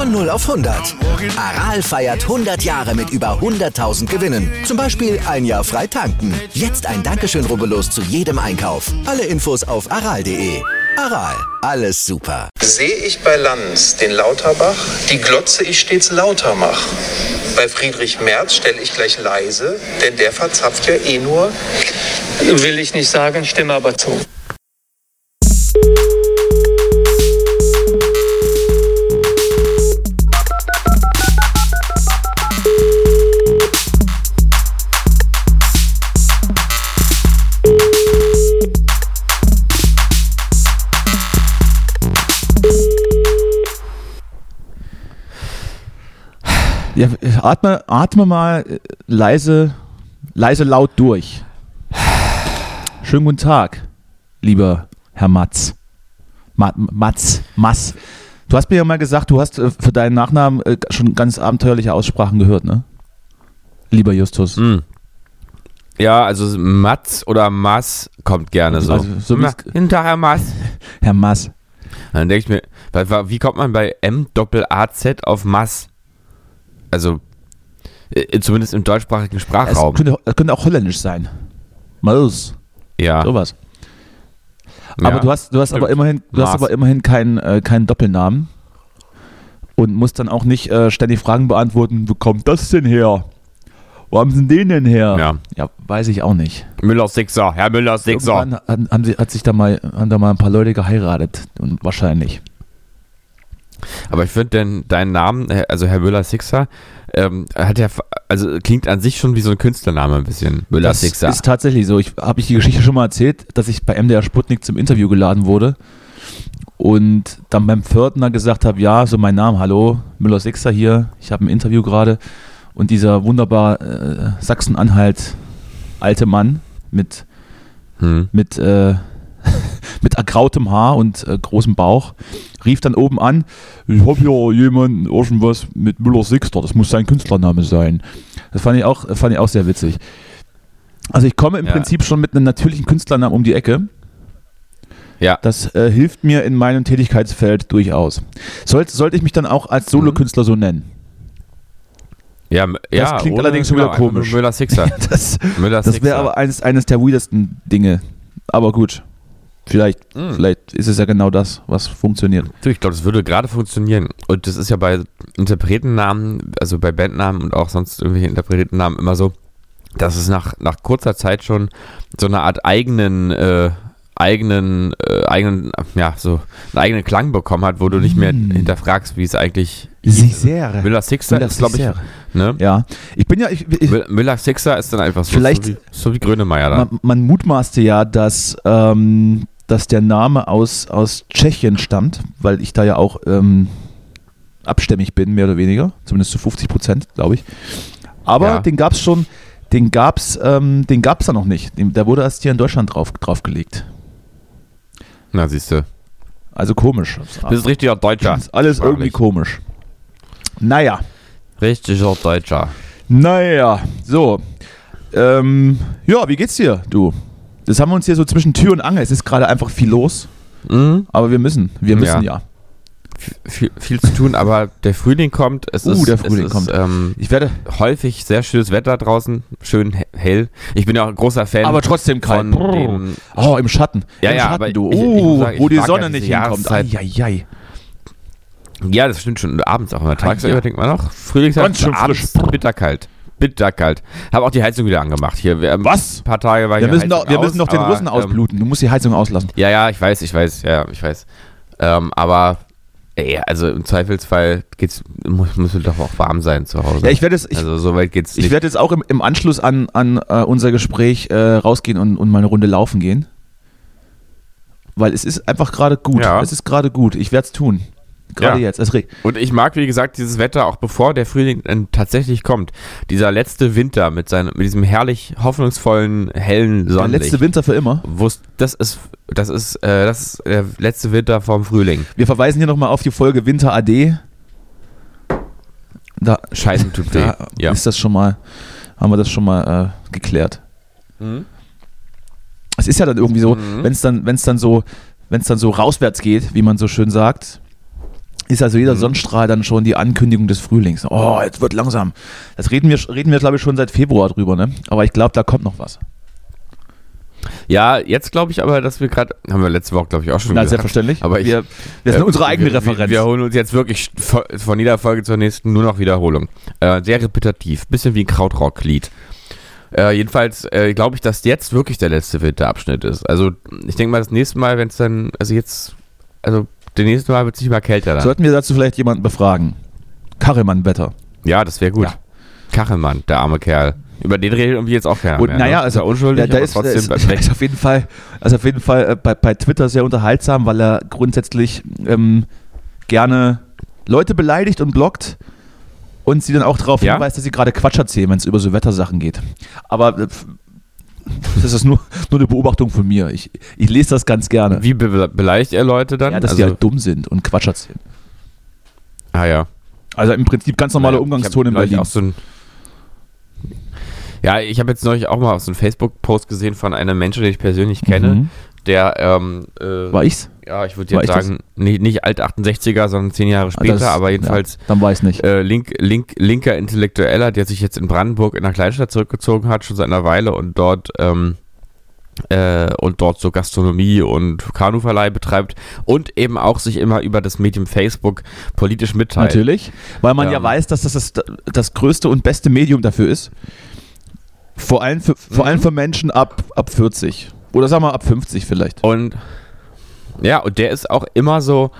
Von 0 auf 100. Aral feiert 100 Jahre mit über 100.000 Gewinnen. Zum Beispiel ein Jahr frei tanken. Jetzt ein Dankeschön, rubbellos zu jedem Einkauf. Alle Infos auf aral.de. Aral, alles super. Sehe ich bei Lanz den Lauterbach, die Glotze ich stets lauter mach. Bei Friedrich Merz stelle ich gleich leise, denn der verzapft ja eh nur. Will ich nicht sagen, stimme aber zu. Ja, atme, atme mal äh, leise, leise laut durch. Schönen guten Tag, lieber Herr Matz. Ma, Matz, Mass. Du hast mir ja mal gesagt, du hast äh, für deinen Nachnamen äh, schon ganz abenteuerliche Aussprachen gehört, ne? Lieber Justus. Hm. Ja, also Matz oder Mass kommt gerne so. Also, so Tag, Herr Mass. Herr Mass. Dann denke ich mir, wie kommt man bei M Doppel A Z auf Mass? Also äh, zumindest im deutschsprachigen Es Sprachraum. könnte, es könnte auch holländisch sein. Maus. ja. Sowas. Aber Ja. du hast, du hast aber immerhin, du hast aber immerhin keinen, äh, keinen Doppelnamen und musst dann auch nicht äh, ständig Fragen beantworten, wo kommt das denn her? Wo haben sie den denn her? Ja. ja weiß ich auch nicht. Müller Sixer, Herr Müller Sixer. Irgendwann haben, haben sie, hat sich da mal, haben da mal ein paar Leute geheiratet und wahrscheinlich. Aber ich finde denn deinen Namen, also Herr Müller Sixer, ähm, hat ja, also klingt an sich schon wie so ein Künstlername ein bisschen. Müller Das ist tatsächlich so. Ich habe ich die Geschichte schon mal erzählt, dass ich bei MDR Sputnik zum Interview geladen wurde und dann beim Pförtner gesagt habe, ja, so mein Name, hallo, Müller Sixer hier, ich habe ein Interview gerade und dieser wunderbar äh, Sachsen-Anhalt alte Mann mit Hm. mit äh, mit ergrautem Haar und äh, großem Bauch rief dann oben an, ich habe hier jemanden irgendwas mit Müller Sixter, das muss sein Künstlername sein. Das fand ich auch, fand ich auch sehr witzig. Also ich komme im Ja. Prinzip schon mit einem natürlichen Künstlernamen um die Ecke. Ja. Das äh, hilft mir in meinem Tätigkeitsfeld durchaus. Sollte, sollte ich mich dann auch als Solokünstler so nennen? Ja, m- ja, klingt allerdings schon wieder genau, einfach nur komisch. Müller Sixer. Das, das wäre aber eines, eines der weirdesten Dinge. Aber gut, vielleicht, Mm. vielleicht ist es ja genau das, was funktioniert. Du, ich glaube, das würde gerade funktionieren. Und das ist ja bei Interpretennamen, also bei Bandnamen und auch sonst irgendwelche Interpretennamen immer so, dass es nach, nach kurzer Zeit schon so eine Art eigenen, äh, eigenen, äh, eigenen, ja, so einen eigenen Klang bekommen hat, wo du nicht mehr Mm. hinterfragst, wie es eigentlich Sehr. Müller Sixer ist, glaube ich, ne? Ja, ich bin ja, ich, ich, Mü- Müller Sixer ist dann einfach so, Vielleicht- so, wie, so wie Grönemeyer dann. man, man mutmaßte ja, dass, ähm, dass der Name aus, aus Tschechien stammt, weil ich da ja auch ähm, abstämmig bin, mehr oder weniger, zumindest zu 50 Prozent, glaube ich. Aber Ja. den gab es schon, den gab es ähm, den gab's da noch nicht. Der wurde erst hier in Deutschland drauf, draufgelegt. Na, siehst du. Also komisch. Das ist richtiger Deutscher. Das ist alles Sprachlich. irgendwie komisch. Naja, Richtiger Deutscher. naja, so. Ähm, ja, wie geht's dir, du? Das haben wir uns hier so zwischen Tür und Angel. Es ist gerade einfach viel los, Mhm. aber wir müssen. Wir müssen ja. Ja. viel, viel zu tun, aber der Frühling kommt. Es Uh, ist, der Frühling ist, kommt. Ähm, Ich werde, häufig sehr schönes Wetter draußen, schön he- hell. Ich bin ja auch ein großer Fan aber trotzdem kalt. Oh, im Schatten. Ja, Im ja, Schatten, aber du. ich- ich Oh, sagen, wo die Sonne nicht hinkommt. Eieiei. Ja, das stimmt schon. Abends auch immer. Tagsüber ja. denkt man noch. Frühlingszeit, abends frisch. bitterkalt. Bitterkalt. Habe auch die Heizung wieder angemacht. Hier, wir, haben Was? Ein paar Tage war Wir hier müssen, Heizung doch, wir aus, müssen doch den aber, Russen ähm, ausbluten. Du musst die Heizung auslassen. Ja, ja, ich weiß, ich weiß, ja, ich weiß. Ähm, aber ey, also im Zweifelsfall geht's, muss, muss doch auch warm sein zu Hause. Ja, ich werde es, ich, also so weit geht's ich nicht. werde jetzt auch im, im Anschluss an, an äh, unser Gespräch äh, rausgehen und, und mal eine Runde laufen gehen. Weil es ist einfach gerade gut. Ja. Es ist gerade gut. Ich werde es tun. Gerade Ja. jetzt. Es reg Und ich mag, wie gesagt, dieses Wetter auch bevor der Frühling dann tatsächlich kommt. Dieser letzte Winter mit, seinem, mit diesem herrlich hoffnungsvollen, hellen der Sonnenlicht. letzte Winter für immer. Das ist, das ist, äh, das ist der letzte Winter vom Frühling. Wir verweisen hier nochmal auf die Folge Winter AD. Da, Scheißen tut weh. da Ja. ist das schon mal, haben wir das schon mal äh, geklärt. Mhm. Es ist ja dann irgendwie so, Mhm. wenn es dann, wenn es dann so, wenn es dann so rauswärts geht, wie man so schön sagt, ist also jeder Mhm. Sonnenstrahl dann schon die Ankündigung des Frühlings. Oh, jetzt wird langsam. Das reden wir, reden wir glaube ich schon seit Februar drüber, ne? Aber ich glaube, da kommt noch was. Ja, jetzt glaube ich aber, dass wir gerade, haben wir letzte Woche glaube ich auch schon Na, gesagt. selbstverständlich. Aber ich, wir, wir sind äh, unsere eigene wir, Referenz. Wir, wir holen uns jetzt wirklich vo- von jeder Folge zur nächsten nur noch Wiederholung. Äh, sehr repetitiv, bisschen wie ein Krautrock-Lied. Äh, jedenfalls äh, glaube ich, dass jetzt wirklich der letzte Winterabschnitt ist. Also ich denke mal, das nächste Mal, wenn es dann, also jetzt, also der nächste Mal wird es nicht mal kälter dann. Sollten wir dazu vielleicht jemanden befragen? Karremann-Wetter. ja, das wäre gut. Ja. Kachelmann, der arme Kerl. Über den redet irgendwie jetzt auch keiner Und mehr. naja, ne? also ist unschuldig, der, der aber ist, trotzdem ist, bleibt der weg. ist auf jeden Fall, also auf jeden Fall äh, bei, bei Twitter sehr unterhaltsam, weil er grundsätzlich ähm, gerne Leute beleidigt und blockt und sie dann auch darauf Ja? hinweist, dass sie gerade Quatsch erzählen, wenn es über so Wettersachen geht. Aber äh, das ist nur, nur eine Beobachtung von mir. Ich, ich lese das ganz gerne. Wie be beleicht er Leute dann? Ja, dass die also, halt dumm sind und Quatsch erzählen. ah ja. Also im Prinzip ganz normaler Naja, Umgangston in Berlin. So ein ja, ich habe jetzt neulich auch mal so einen Facebook-Post gesehen von einem Menschen, den ich persönlich kenne, Mhm. der, ähm, äh, War ich's? Ja, ich würde jetzt sagen, nicht, nicht alt 68er, sondern zehn Jahre später, Ah, das- aber jedenfalls Ja, dann weiß nicht. äh, link, link, linker Intellektueller, der sich jetzt in Brandenburg in einer Kleinstadt zurückgezogen hat, schon seit einer Weile und dort ähm, äh, und dort so Gastronomie und Kanuverleih betreibt und eben auch sich immer über das Medium Facebook politisch mitteilt. Natürlich, weil man ja Ähm. weiß, dass das, das das größte und beste Medium dafür ist. Vor allem für, vor allem für Menschen ab, ab 40. Oder sagen wir ab 50 vielleicht. Und ja, und der ist auch immer so,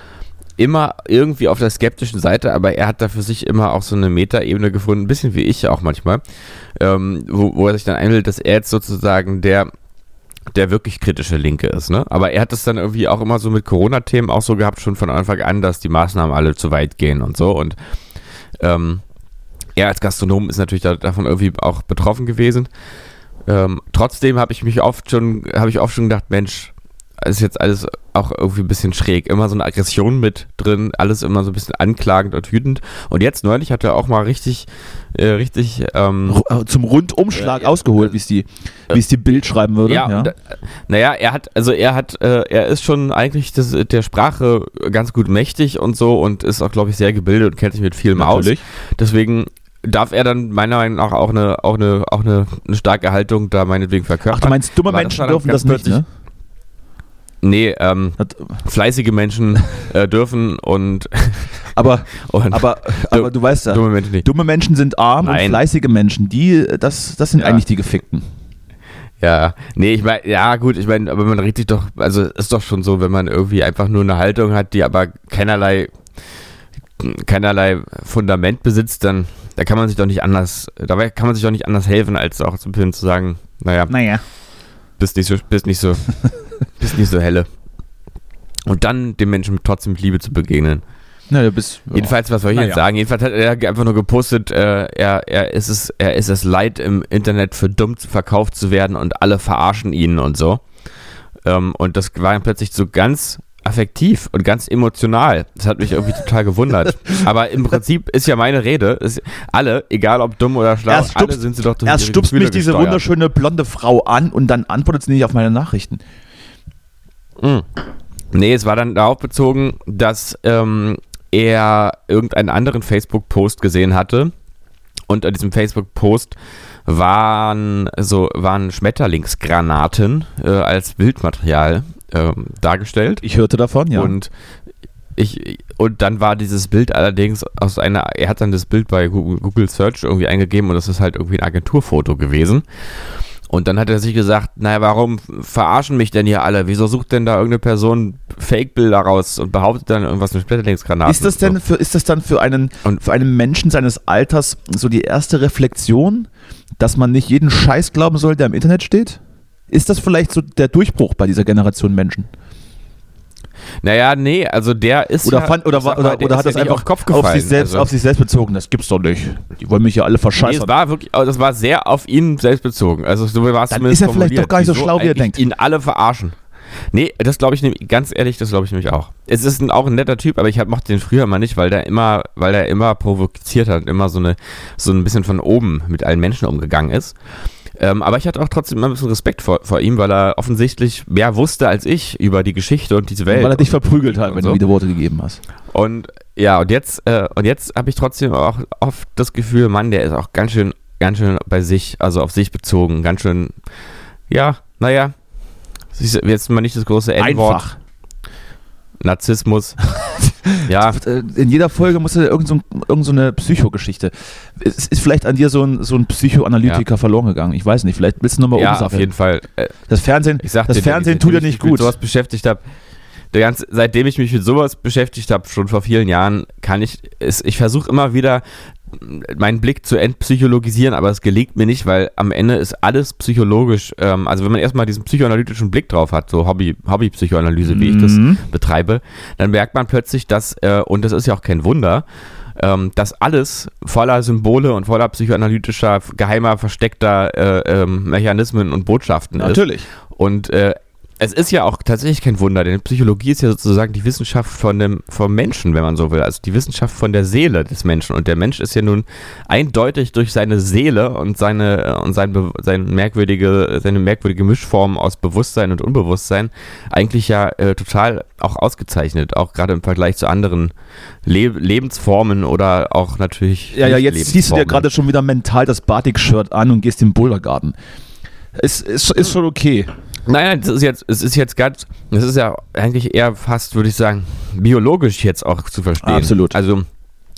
immer irgendwie auf der skeptischen Seite, aber er hat da für sich immer auch so eine Metaebene gefunden, ein bisschen wie ich auch manchmal, ähm, wo, wo er sich dann einbildet, dass er jetzt sozusagen der der wirklich kritische Linke ist, ne? Aber er hat es dann irgendwie auch immer so mit Corona-Themen auch so gehabt, schon von Anfang an, dass die Maßnahmen alle zu weit gehen und so. Und ähm, er als Gastronom ist natürlich da, davon irgendwie auch betroffen gewesen. Ähm, trotzdem habe ich mich oft schon, habe ich oft schon gedacht, Mensch, ist jetzt alles auch irgendwie ein bisschen schräg. Immer so eine Aggression mit drin, alles immer so ein bisschen anklagend und wütend. Und jetzt neulich hat er auch mal richtig, äh, richtig, ähm, äh, Zum Rundumschlag Ja, ja. ausgeholt, wie es die, wie es die Bild schreiben würde. Ja, äh, naja, er hat, also er hat, äh, er ist schon eigentlich das, der Sprache ganz gut mächtig und so und ist auch, glaube ich, sehr gebildet und kennt sich mit vielem Natürlich. aus. Deswegen darf er dann meiner Meinung nach auch eine, auch eine, auch eine, eine starke Haltung da meinetwegen verkörpern. Ach, du meinst, dumme Menschen dürfen das nicht, ne? Nee, ähm, fleißige Menschen äh, dürfen und, Aber, und aber, aber du weißt ja, dumme Menschen nicht. dumme Menschen sind arm und Nein. fleißige Menschen, die, das, das sind Ja. eigentlich die Gefickten. Ja, nee, ich meine, ja gut, ich meine, aber man sich doch, also ist doch schon so, wenn man irgendwie einfach nur eine Haltung hat, die aber keinerlei, keinerlei Fundament besitzt, dann da kann man sich doch nicht anders, dabei kann man sich doch nicht anders helfen, als auch so ein bisschen zu sagen, naja, Naja. Bist nicht so, bist nicht so, bist nicht so helle. Und dann dem Menschen trotzdem mit Liebe zu begegnen. Na, du bist. Jedenfalls, was soll ich jetzt sagen? Jedenfalls hat er einfach nur gepostet, äh, er, er, ist es, er ist es leid, im Internet für dumm verkauft zu werden und alle verarschen ihn und so. Ähm, und das war dann plötzlich so ganz affektiv und ganz emotional. Das hat mich irgendwie total gewundert. Aber im Prinzip ist ja meine Rede, ist, alle, egal ob dumm oder schlau, Erst alle stupst- sind sie doch durch Erst stupst Gefühle mich diese gesteuert. wunderschöne blonde Frau an und dann antwortet sie nicht auf meine Nachrichten. Mm. Nee, es war dann darauf bezogen, dass ähm, er irgendeinen anderen Facebook-Post gesehen hatte. Und an diesem Facebook-Post waren so waren Schmetterlingsgranaten äh, als Bildmaterial ähm, dargestellt. Ich hörte davon, ja. Und ich und dann war dieses Bild allerdings aus einer, er hat dann das Bild bei Google, Search irgendwie eingegeben und das ist halt irgendwie ein Agenturfoto gewesen. Und dann hat er sich gesagt, naja, warum verarschen mich denn hier alle? Wieso sucht denn da irgendeine Person Fake-Bilder raus und behauptet dann irgendwas mit Schmetterlingsgranaten? ist das denn für, ist das dann für einen, Und- für einen Menschen seines Alters so die erste Reflexion, dass man nicht jeden Scheiß glauben soll, der im Internet steht? Ist das vielleicht so der Durchbruch bei dieser Generation Menschen? Naja, nee, also der ist Oder, ja, fand, oder, oder, mal, der oder ist hat das einfach auf Kopf auf gefallen. sich, selbst, also. auf sich selbst bezogen? Das gibt's doch nicht. Die wollen mich ja alle Nee, verscheißern. es war wirklich, also das war sehr auf ihn selbst bezogen. Also so war es Dann zumindest ist er vielleicht doch gar nicht so schlau, wie er denkt. ihn alle verarschen. Nee, das glaube ich nämlich, ganz ehrlich, das glaube ich nämlich auch. Es ist ein, auch ein netter Typ, aber ich hab, mochte den früher mal nicht, weil der immer, weil der immer provoziert hat und immer so eine, so ein bisschen von oben mit allen Menschen umgegangen ist. Ähm, aber ich hatte auch trotzdem immer ein bisschen Respekt vor, vor ihm, weil er offensichtlich mehr wusste als ich über die Geschichte und diese Welt. weil er dich verprügelt hat, wenn so. du wieder Worte gegeben hast. Und ja, und jetzt, äh, und jetzt habe ich trotzdem auch oft das Gefühl, Mann, der ist auch ganz schön, ganz schön bei sich, also auf sich bezogen, ganz schön, ja, naja, jetzt mal nicht das große N-Wort, Einfach. Narzissmus. ja, Äh, In jeder Folge muss er irgend so, irgend so eine Psychogeschichte. Es ist vielleicht an dir so ein, so ein Psychoanalytiker verloren gegangen. Ich weiß nicht. Vielleicht willst du nochmal ja, umsatteln. auf jeden Fall. Äh, Das Fernsehen, das dir, Fernsehen tut dir ich nicht gut. Mit sowas beschäftigt habe, der ganze, seitdem ich mich mit sowas beschäftigt habe, schon vor vielen Jahren, kann ich, es, ich versuche immer wieder meinen Blick zu entpsychologisieren, aber es gelingt mir nicht, weil am Ende ist alles psychologisch. Ähm, also wenn man erstmal diesen psychoanalytischen Blick drauf hat, so Hobby, Hobby-Psychoanalyse, wie ich das Mhm. betreibe, dann merkt man plötzlich, dass, äh, und das ist ja auch kein Wunder, ähm, dass alles voller Symbole und voller psychoanalytischer, geheimer, versteckter äh, ähm, Mechanismen und Botschaften ist. Natürlich. Und äh, es ist ja auch tatsächlich kein Wunder, denn Psychologie ist ja sozusagen die Wissenschaft von dem, vom Menschen, wenn man so will. Also die Wissenschaft von der Seele des Menschen. Und der Mensch ist ja nun eindeutig durch seine Seele und seine und sein, sein merkwürdige, seine merkwürdige Mischform aus Bewusstsein und Unbewusstsein eigentlich ja äh, total auch ausgezeichnet, auch gerade im Vergleich zu anderen Le Lebensformen oder auch natürlich. Ja, ja, jetzt ziehst du dir gerade schon wieder mental das Batik-Shirt an und gehst in den Bouldergarten. Es ist, ist schon okay. Nein, nein, das ist jetzt, es ist jetzt ganz, das ist ja eigentlich eher fast, würde ich sagen, biologisch jetzt auch zu verstehen. Absolut. Also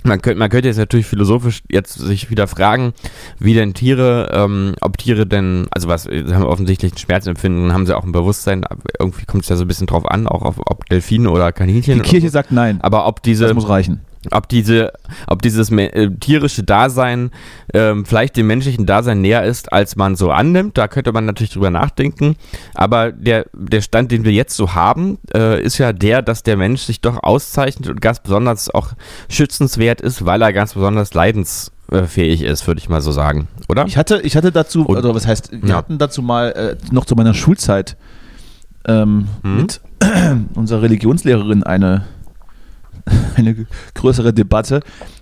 man könnte, man könnte jetzt natürlich philosophisch jetzt sich wieder fragen, wie denn Tiere, ähm, ob Tiere denn, also was, sie haben offensichtlich ein Schmerzempfinden, haben sie auch ein Bewusstsein, irgendwie kommt es ja so ein bisschen drauf an, auch auf, ob Delfine oder Kaninchen. Die Kirche so. sagt nein. aber ob diese, Das muss reichen. Ob diese, ob dieses äh, tierische Dasein ähm, vielleicht dem menschlichen Dasein näher ist, als man so annimmt, da könnte man natürlich drüber nachdenken. Aber der, der Stand, den wir jetzt so haben, äh, ist ja der, dass der Mensch sich doch auszeichnet und ganz besonders auch schützenswert ist, weil er ganz besonders leidensfähig ist, würde ich mal so sagen, oder? Ich hatte, ich hatte dazu, oder was heißt, wir Ja. hatten dazu mal äh, noch zu meiner Schulzeit ähm, Mhm. mit unserer Religionslehrerin eine, eine größere Debatte,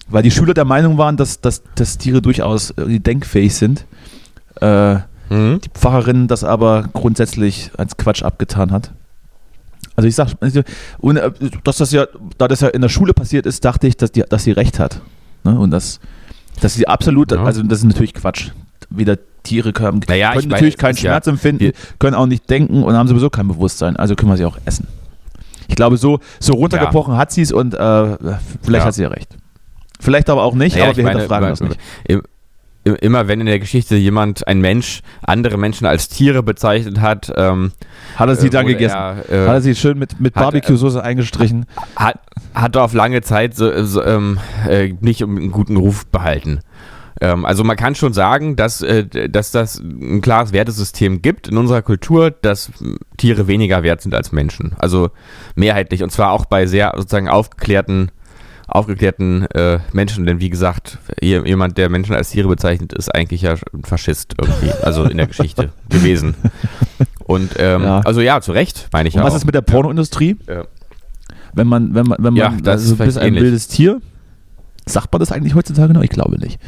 weil die Schüler der Meinung waren, dass, dass, dass Tiere durchaus äh, denkfähig sind. Äh, Mhm. die Pfarrerin das aber grundsätzlich als Quatsch abgetan hat. Also ich sag, also, und, äh, dass das ja, da das ja in der Schule passiert ist, dachte ich, dass, die, dass sie recht hat. Ne? Und das, dass sie absolut, Ja. also das ist natürlich Quatsch. Weder Tiere können, Naja, können natürlich es keinen ist ja- Schmerz empfinden, können auch nicht denken und haben sowieso kein Bewusstsein, also können wir sie auch essen. Ich glaube, so, so runtergebrochen hat sie es und äh, vielleicht Ja. hat sie ja recht. Vielleicht aber auch nicht, Naja, aber wir meine, hinterfragen das nicht. im- im- Immer wenn in der Geschichte jemand, ein Mensch, andere Menschen als Tiere bezeichnet hat, ähm, Hat er sie äh, dann gegessen? er, äh, hat er sie schön mit, mit hat- Barbecue-Soße eingestrichen? hat, hat auf lange Zeit so, so, ähm, äh, nicht einen guten Ruf behalten. Ähm, also man kann schon sagen, dass, äh, dass das ein klares Wertesystem gibt in unserer Kultur, dass Tiere weniger wert sind als Menschen. Also mehrheitlich. Und zwar auch bei sehr sozusagen aufgeklärten, aufgeklärten äh, Menschen. Denn wie gesagt, je- jemand, der Menschen als Tiere bezeichnet, ist eigentlich ja ein Faschist irgendwie. Also in der Geschichte gewesen. Und ähm, Ja. also ja, zu Recht, meine ich Und ja was auch. ist mit der Pornoindustrie? Ja. Wenn man, wenn man, wenn man, Ja, das also ist ein ähnlich. wildes Tier, sagt man das eigentlich heutzutage noch? Ich glaube nicht.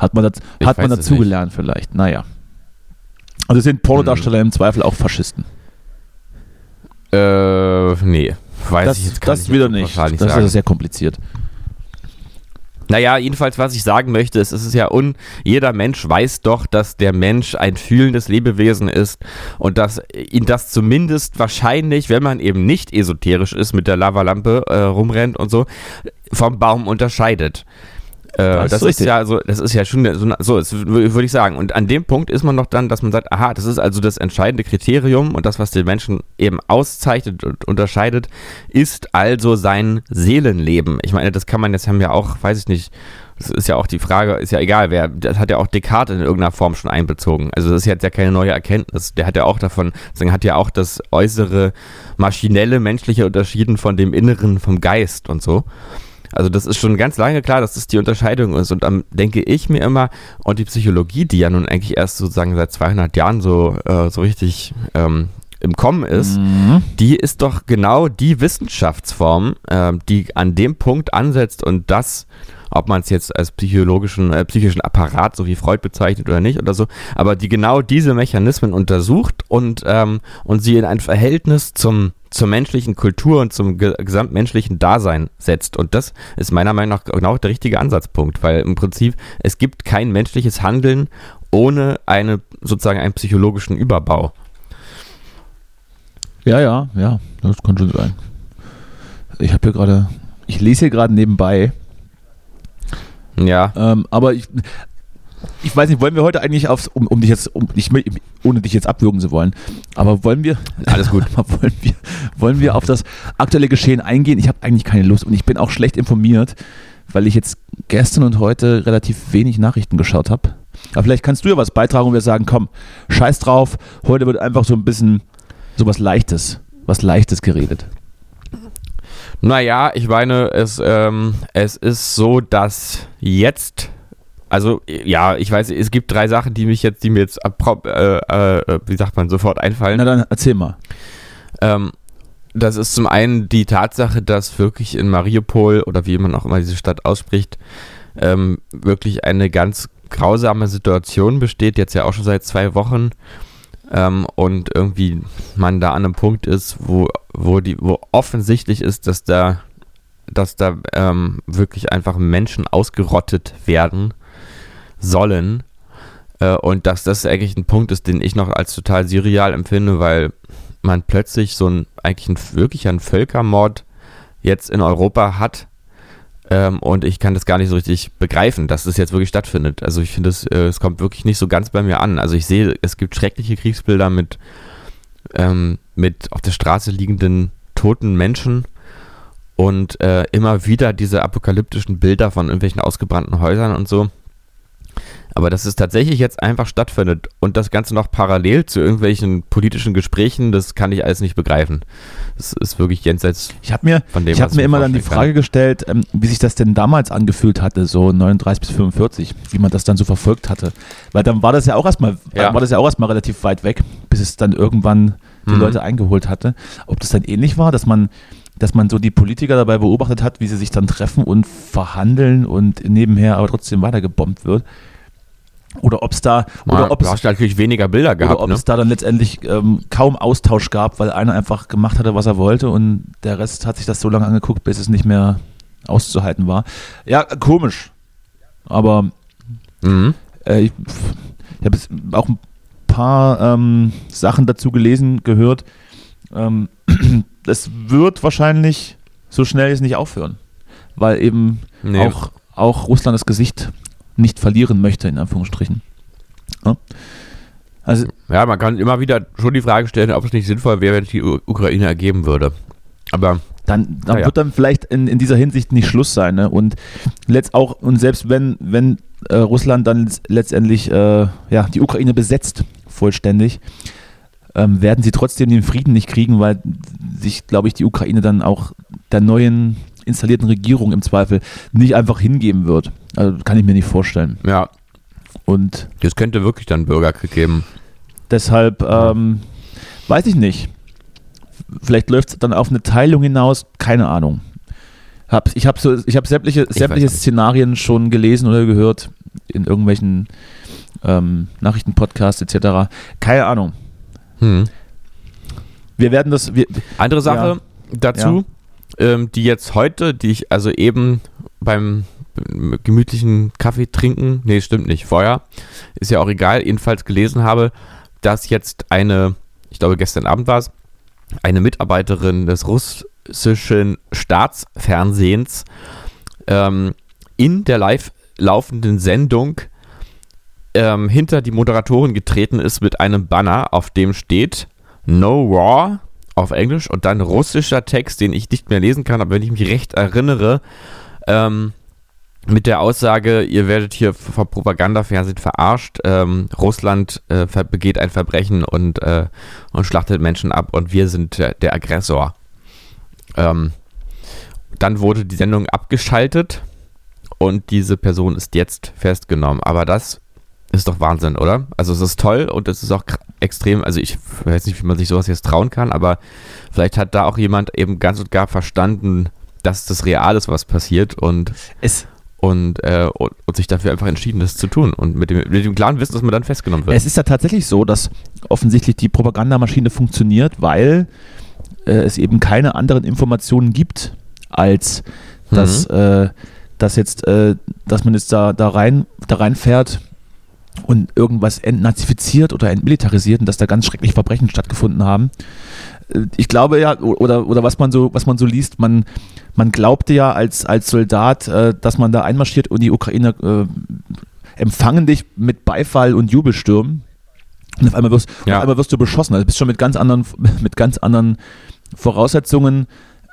Hat man, das, Ich hat man dazugelernt vielleicht? Naja. Also sind Pornodarsteller Hm. im Zweifel auch Faschisten. Äh, nee. Weiß Das, ich jetzt gar das nicht, wieder nicht. Das sagen. ist sehr kompliziert. Naja, jedenfalls, was ich sagen möchte, ist, es ist ja un, jeder Mensch weiß doch, dass der Mensch ein fühlendes Lebewesen ist und dass ihn das zumindest wahrscheinlich, wenn man eben nicht esoterisch ist, mit der Lavalampe äh, rumrennt und so, vom Baum unterscheidet. Äh, das, das ist, ist ja so, das ist ja schon so, so würde ich sagen. Und an dem Punkt ist man noch dann, dass man sagt, aha, das ist also das entscheidende Kriterium und das, was den Menschen eben auszeichnet und unterscheidet, ist also sein Seelenleben. Ich meine, das kann man jetzt haben ja auch, weiß ich nicht, das ist ja auch die Frage, ist ja egal, wer, das hat ja auch Descartes in irgendeiner Form schon einbezogen. Also das ist jetzt ja keine neue Erkenntnis. Der hat ja auch davon, deswegen hat ja auch das äußere maschinelle, menschliche unterschieden von dem Inneren, vom Geist und so. Also das ist schon ganz lange klar, dass das die Unterscheidung ist. Und dann denke ich mir immer, und die Psychologie, die ja nun eigentlich erst sozusagen seit 200 Jahren so, äh, so richtig ähm, im Kommen ist, mhm. die ist doch genau die Wissenschaftsform, äh, die an dem Punkt ansetzt und das ob man es jetzt als psychologischen, äh, psychischen Apparat, so wie Freud bezeichnet oder nicht oder so, aber die genau diese Mechanismen untersucht und, ähm, und sie in ein Verhältnis zum zur menschlichen Kultur und zum ge gesamtmenschlichen Dasein setzt. Und das ist meiner Meinung nach genau der richtige Ansatzpunkt, weil im Prinzip es gibt kein menschliches Handeln ohne eine sozusagen einen psychologischen Überbau. Ja, ja, ja, das kann schon sein. Ich habe hier gerade, ich lese hier gerade nebenbei. Ja. Ähm, aber ich, ich weiß nicht, wollen wir heute eigentlich aufs, um, um dich jetzt, um, ich, ohne dich jetzt abwürgen zu wollen, aber wollen wir, alles gut, wollen wir, wollen wir auf das aktuelle Geschehen eingehen? Ich habe eigentlich keine Lust und ich bin auch schlecht informiert, weil ich jetzt gestern und heute relativ wenig Nachrichten geschaut habe. Aber vielleicht kannst du ja was beitragen und wir sagen, komm, scheiß drauf, heute wird einfach so ein bisschen so was Leichtes, was Leichtes geredet. Naja, ich meine, es, ähm, es ist so, dass jetzt also ja, ich weiß, es gibt drei Sachen, die mich jetzt, die mir jetzt, äh, äh, wie sagt man, sofort einfallen. Na dann erzähl mal. Ähm, das ist zum einen die Tatsache, dass wirklich in Mariupol oder wie man auch immer diese Stadt ausspricht, ähm, wirklich eine ganz grausame Situation besteht, jetzt ja auch schon seit zwei Wochen. Ähm, und irgendwie man da an einem Punkt ist, wo, wo, die, wo offensichtlich ist, dass da, dass da ähm, wirklich einfach Menschen ausgerottet werden sollen. Äh, und dass das eigentlich ein Punkt ist, den ich noch als total surreal empfinde, weil man plötzlich so ein, eigentlich ein, wirklich ein Völkermord jetzt in Europa hat. Ähm, und ich kann das gar nicht so richtig begreifen, dass das jetzt wirklich stattfindet. Also ich finde, es, äh, es kommt wirklich nicht so ganz bei mir an. Also ich sehe, es gibt schreckliche Kriegsbilder mit, ähm, mit auf der Straße liegenden toten Menschen und äh, immer wieder diese apokalyptischen Bilder von irgendwelchen ausgebrannten Häusern und so. Aber dass es tatsächlich jetzt einfach stattfindet und das Ganze noch parallel zu irgendwelchen politischen Gesprächen, das kann ich alles nicht begreifen. Das ist wirklich jenseits ich hab mir, von dem, Ich habe mir immer dann die Frage kann. gestellt, ähm, wie sich das denn damals angefühlt hatte, so 39 bis 45, wie man das dann so verfolgt hatte. Weil dann war das ja auch erstmal, ja. war das ja auch erstmal relativ weit weg, bis es dann irgendwann die mhm. Leute eingeholt hatte. Ob das dann ähnlich war, dass man dass man so die Politiker dabei beobachtet hat, wie sie sich dann treffen und verhandeln und nebenher aber trotzdem weitergebombt wird. Oder ob es da. Oder ob du hast natürlich weniger Bilder gehabt. Oder ob ne? es da dann letztendlich ähm, kaum Austausch gab, weil einer einfach gemacht hatte, was er wollte und der Rest hat sich das so lange angeguckt, bis es nicht mehr auszuhalten war. Ja, komisch. Aber mhm. äh, ich, ich habe auch ein paar ähm, Sachen dazu gelesen, gehört. Ähm, es wird wahrscheinlich so schnell jetzt nicht aufhören, weil eben nee. auch, auch Russland das Gesicht nicht verlieren möchte, in Anführungsstrichen. Ja? Also, ja, man kann immer wieder schon die Frage stellen, ob es nicht sinnvoll wäre, wenn es die Ukraine ergeben würde. Aber dann, dann ja. wird dann vielleicht in, in dieser Hinsicht nicht Schluss sein. Ne? Und letzt auch, und selbst wenn, wenn äh, Russland dann letztendlich äh, ja, die Ukraine besetzt, vollständig, ähm, werden sie trotzdem den Frieden nicht kriegen, weil sich, glaube ich, die Ukraine dann auch der neuen installierten Regierung im Zweifel nicht einfach hingeben wird. Also kann ich mir nicht vorstellen. Ja. Und das könnte wirklich dann Bürgerkrieg geben. Deshalb ähm, weiß ich nicht. Vielleicht läuft es dann auf eine Teilung hinaus, keine Ahnung. Hab, ich habe so, hab sämtliche, sämtliche Szenarien schon gelesen oder gehört in irgendwelchen ähm, Nachrichtenpodcasts etc. Keine Ahnung. Hm. Wir werden das. Wir, Andere Sache ja, dazu, ja. Ähm, die jetzt heute, die ich also eben beim gemütlichen Kaffee trinken, nee, stimmt nicht, vorher, ist ja auch egal, jedenfalls gelesen habe, dass jetzt eine, ich glaube gestern Abend war es, eine Mitarbeiterin des russischen Staatsfernsehens ähm, in der Live- laufenden Sendung ähm, hinter die Moderatorin getreten ist mit einem Banner, auf dem steht No Raw auf Englisch und dann russischer Text, den ich nicht mehr lesen kann, aber wenn ich mich recht erinnere, ähm, mit der Aussage, ihr werdet hier vom Propagandafernsehen verarscht, ähm, Russland äh, begeht ein Verbrechen und, äh, und schlachtet Menschen ab und wir sind der, der Aggressor. Ähm, dann wurde die Sendung abgeschaltet und diese Person ist jetzt festgenommen. Aber das ist doch Wahnsinn, oder? Also es ist toll und es ist auch extrem, also ich weiß nicht, wie man sich sowas jetzt trauen kann, aber vielleicht hat da auch jemand eben ganz und gar verstanden, dass das real ist, was passiert und es und, äh, und, und, sich dafür einfach entschieden, das zu tun und mit dem, mit dem klaren Wissen, dass man dann festgenommen wird. Es ist ja tatsächlich so, dass offensichtlich die Propagandamaschine funktioniert, weil äh, es eben keine anderen Informationen gibt, als dass, mhm. äh, dass jetzt, äh, dass man jetzt da, da rein, da reinfährt und irgendwas entnazifiziert oder entmilitarisiert und dass da ganz schreckliche Verbrechen stattgefunden haben. Äh, ich glaube ja, oder, oder was man so, was man so liest, man, man glaubte ja als, als Soldat, äh, dass man da einmarschiert und die Ukrainer äh, empfangen dich mit Beifall und Jubelstürmen. Und auf einmal wirst, ja. auf einmal wirst du beschossen. Also bist schon mit ganz anderen, mit ganz anderen Voraussetzungen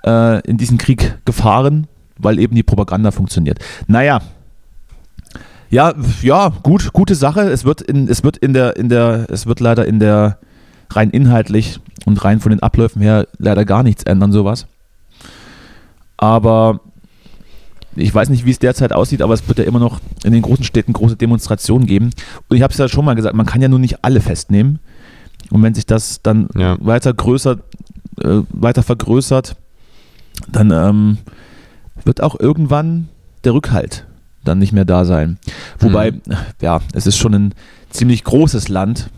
äh, in diesen Krieg gefahren, weil eben die Propaganda funktioniert. Naja, ja, ja, gut, gute Sache. Es wird in, es wird in der, in der, es wird leider in der rein inhaltlich und rein von den Abläufen her leider gar nichts ändern, sowas. Aber ich weiß nicht, wie es derzeit aussieht, aber es wird ja immer noch in den großen Städten große Demonstrationen geben. Und ich habe es ja schon mal gesagt, man kann ja nur nicht alle festnehmen. Und wenn sich das dann ja. weiter größer, äh, weiter vergrößert, dann ähm, wird auch irgendwann der Rückhalt dann nicht mehr da sein. Wobei, mhm. ja, es ist schon ein ziemlich großes Land,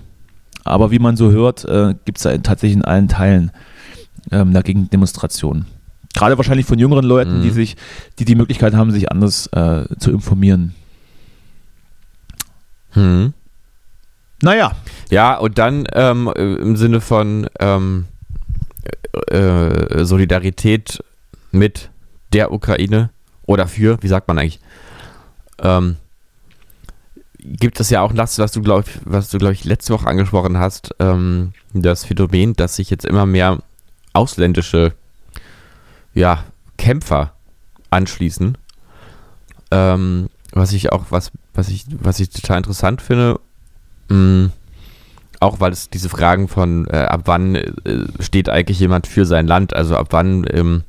aber wie man so hört, äh, gibt es da tatsächlich in allen Teilen ähm, dagegen Demonstrationen. Gerade wahrscheinlich von jüngeren Leuten, mhm. die sich, die die Möglichkeit haben, sich anders äh, zu informieren. Mhm. Naja. Ja, und dann ähm, im Sinne von ähm, äh, Solidarität mit der Ukraine oder für, wie sagt man eigentlich? Ähm, gibt es ja auch das, was du, glaube was du, glaube ich, letzte Woche angesprochen hast, ähm, das Phänomen, dass sich jetzt immer mehr ausländische ja, Kämpfer anschließen. Ähm, was ich auch, was, was ich, was ich total interessant finde, mh, mm, auch weil es diese Fragen von äh, ab wann äh, steht eigentlich jemand für sein Land, also ab wann ähm,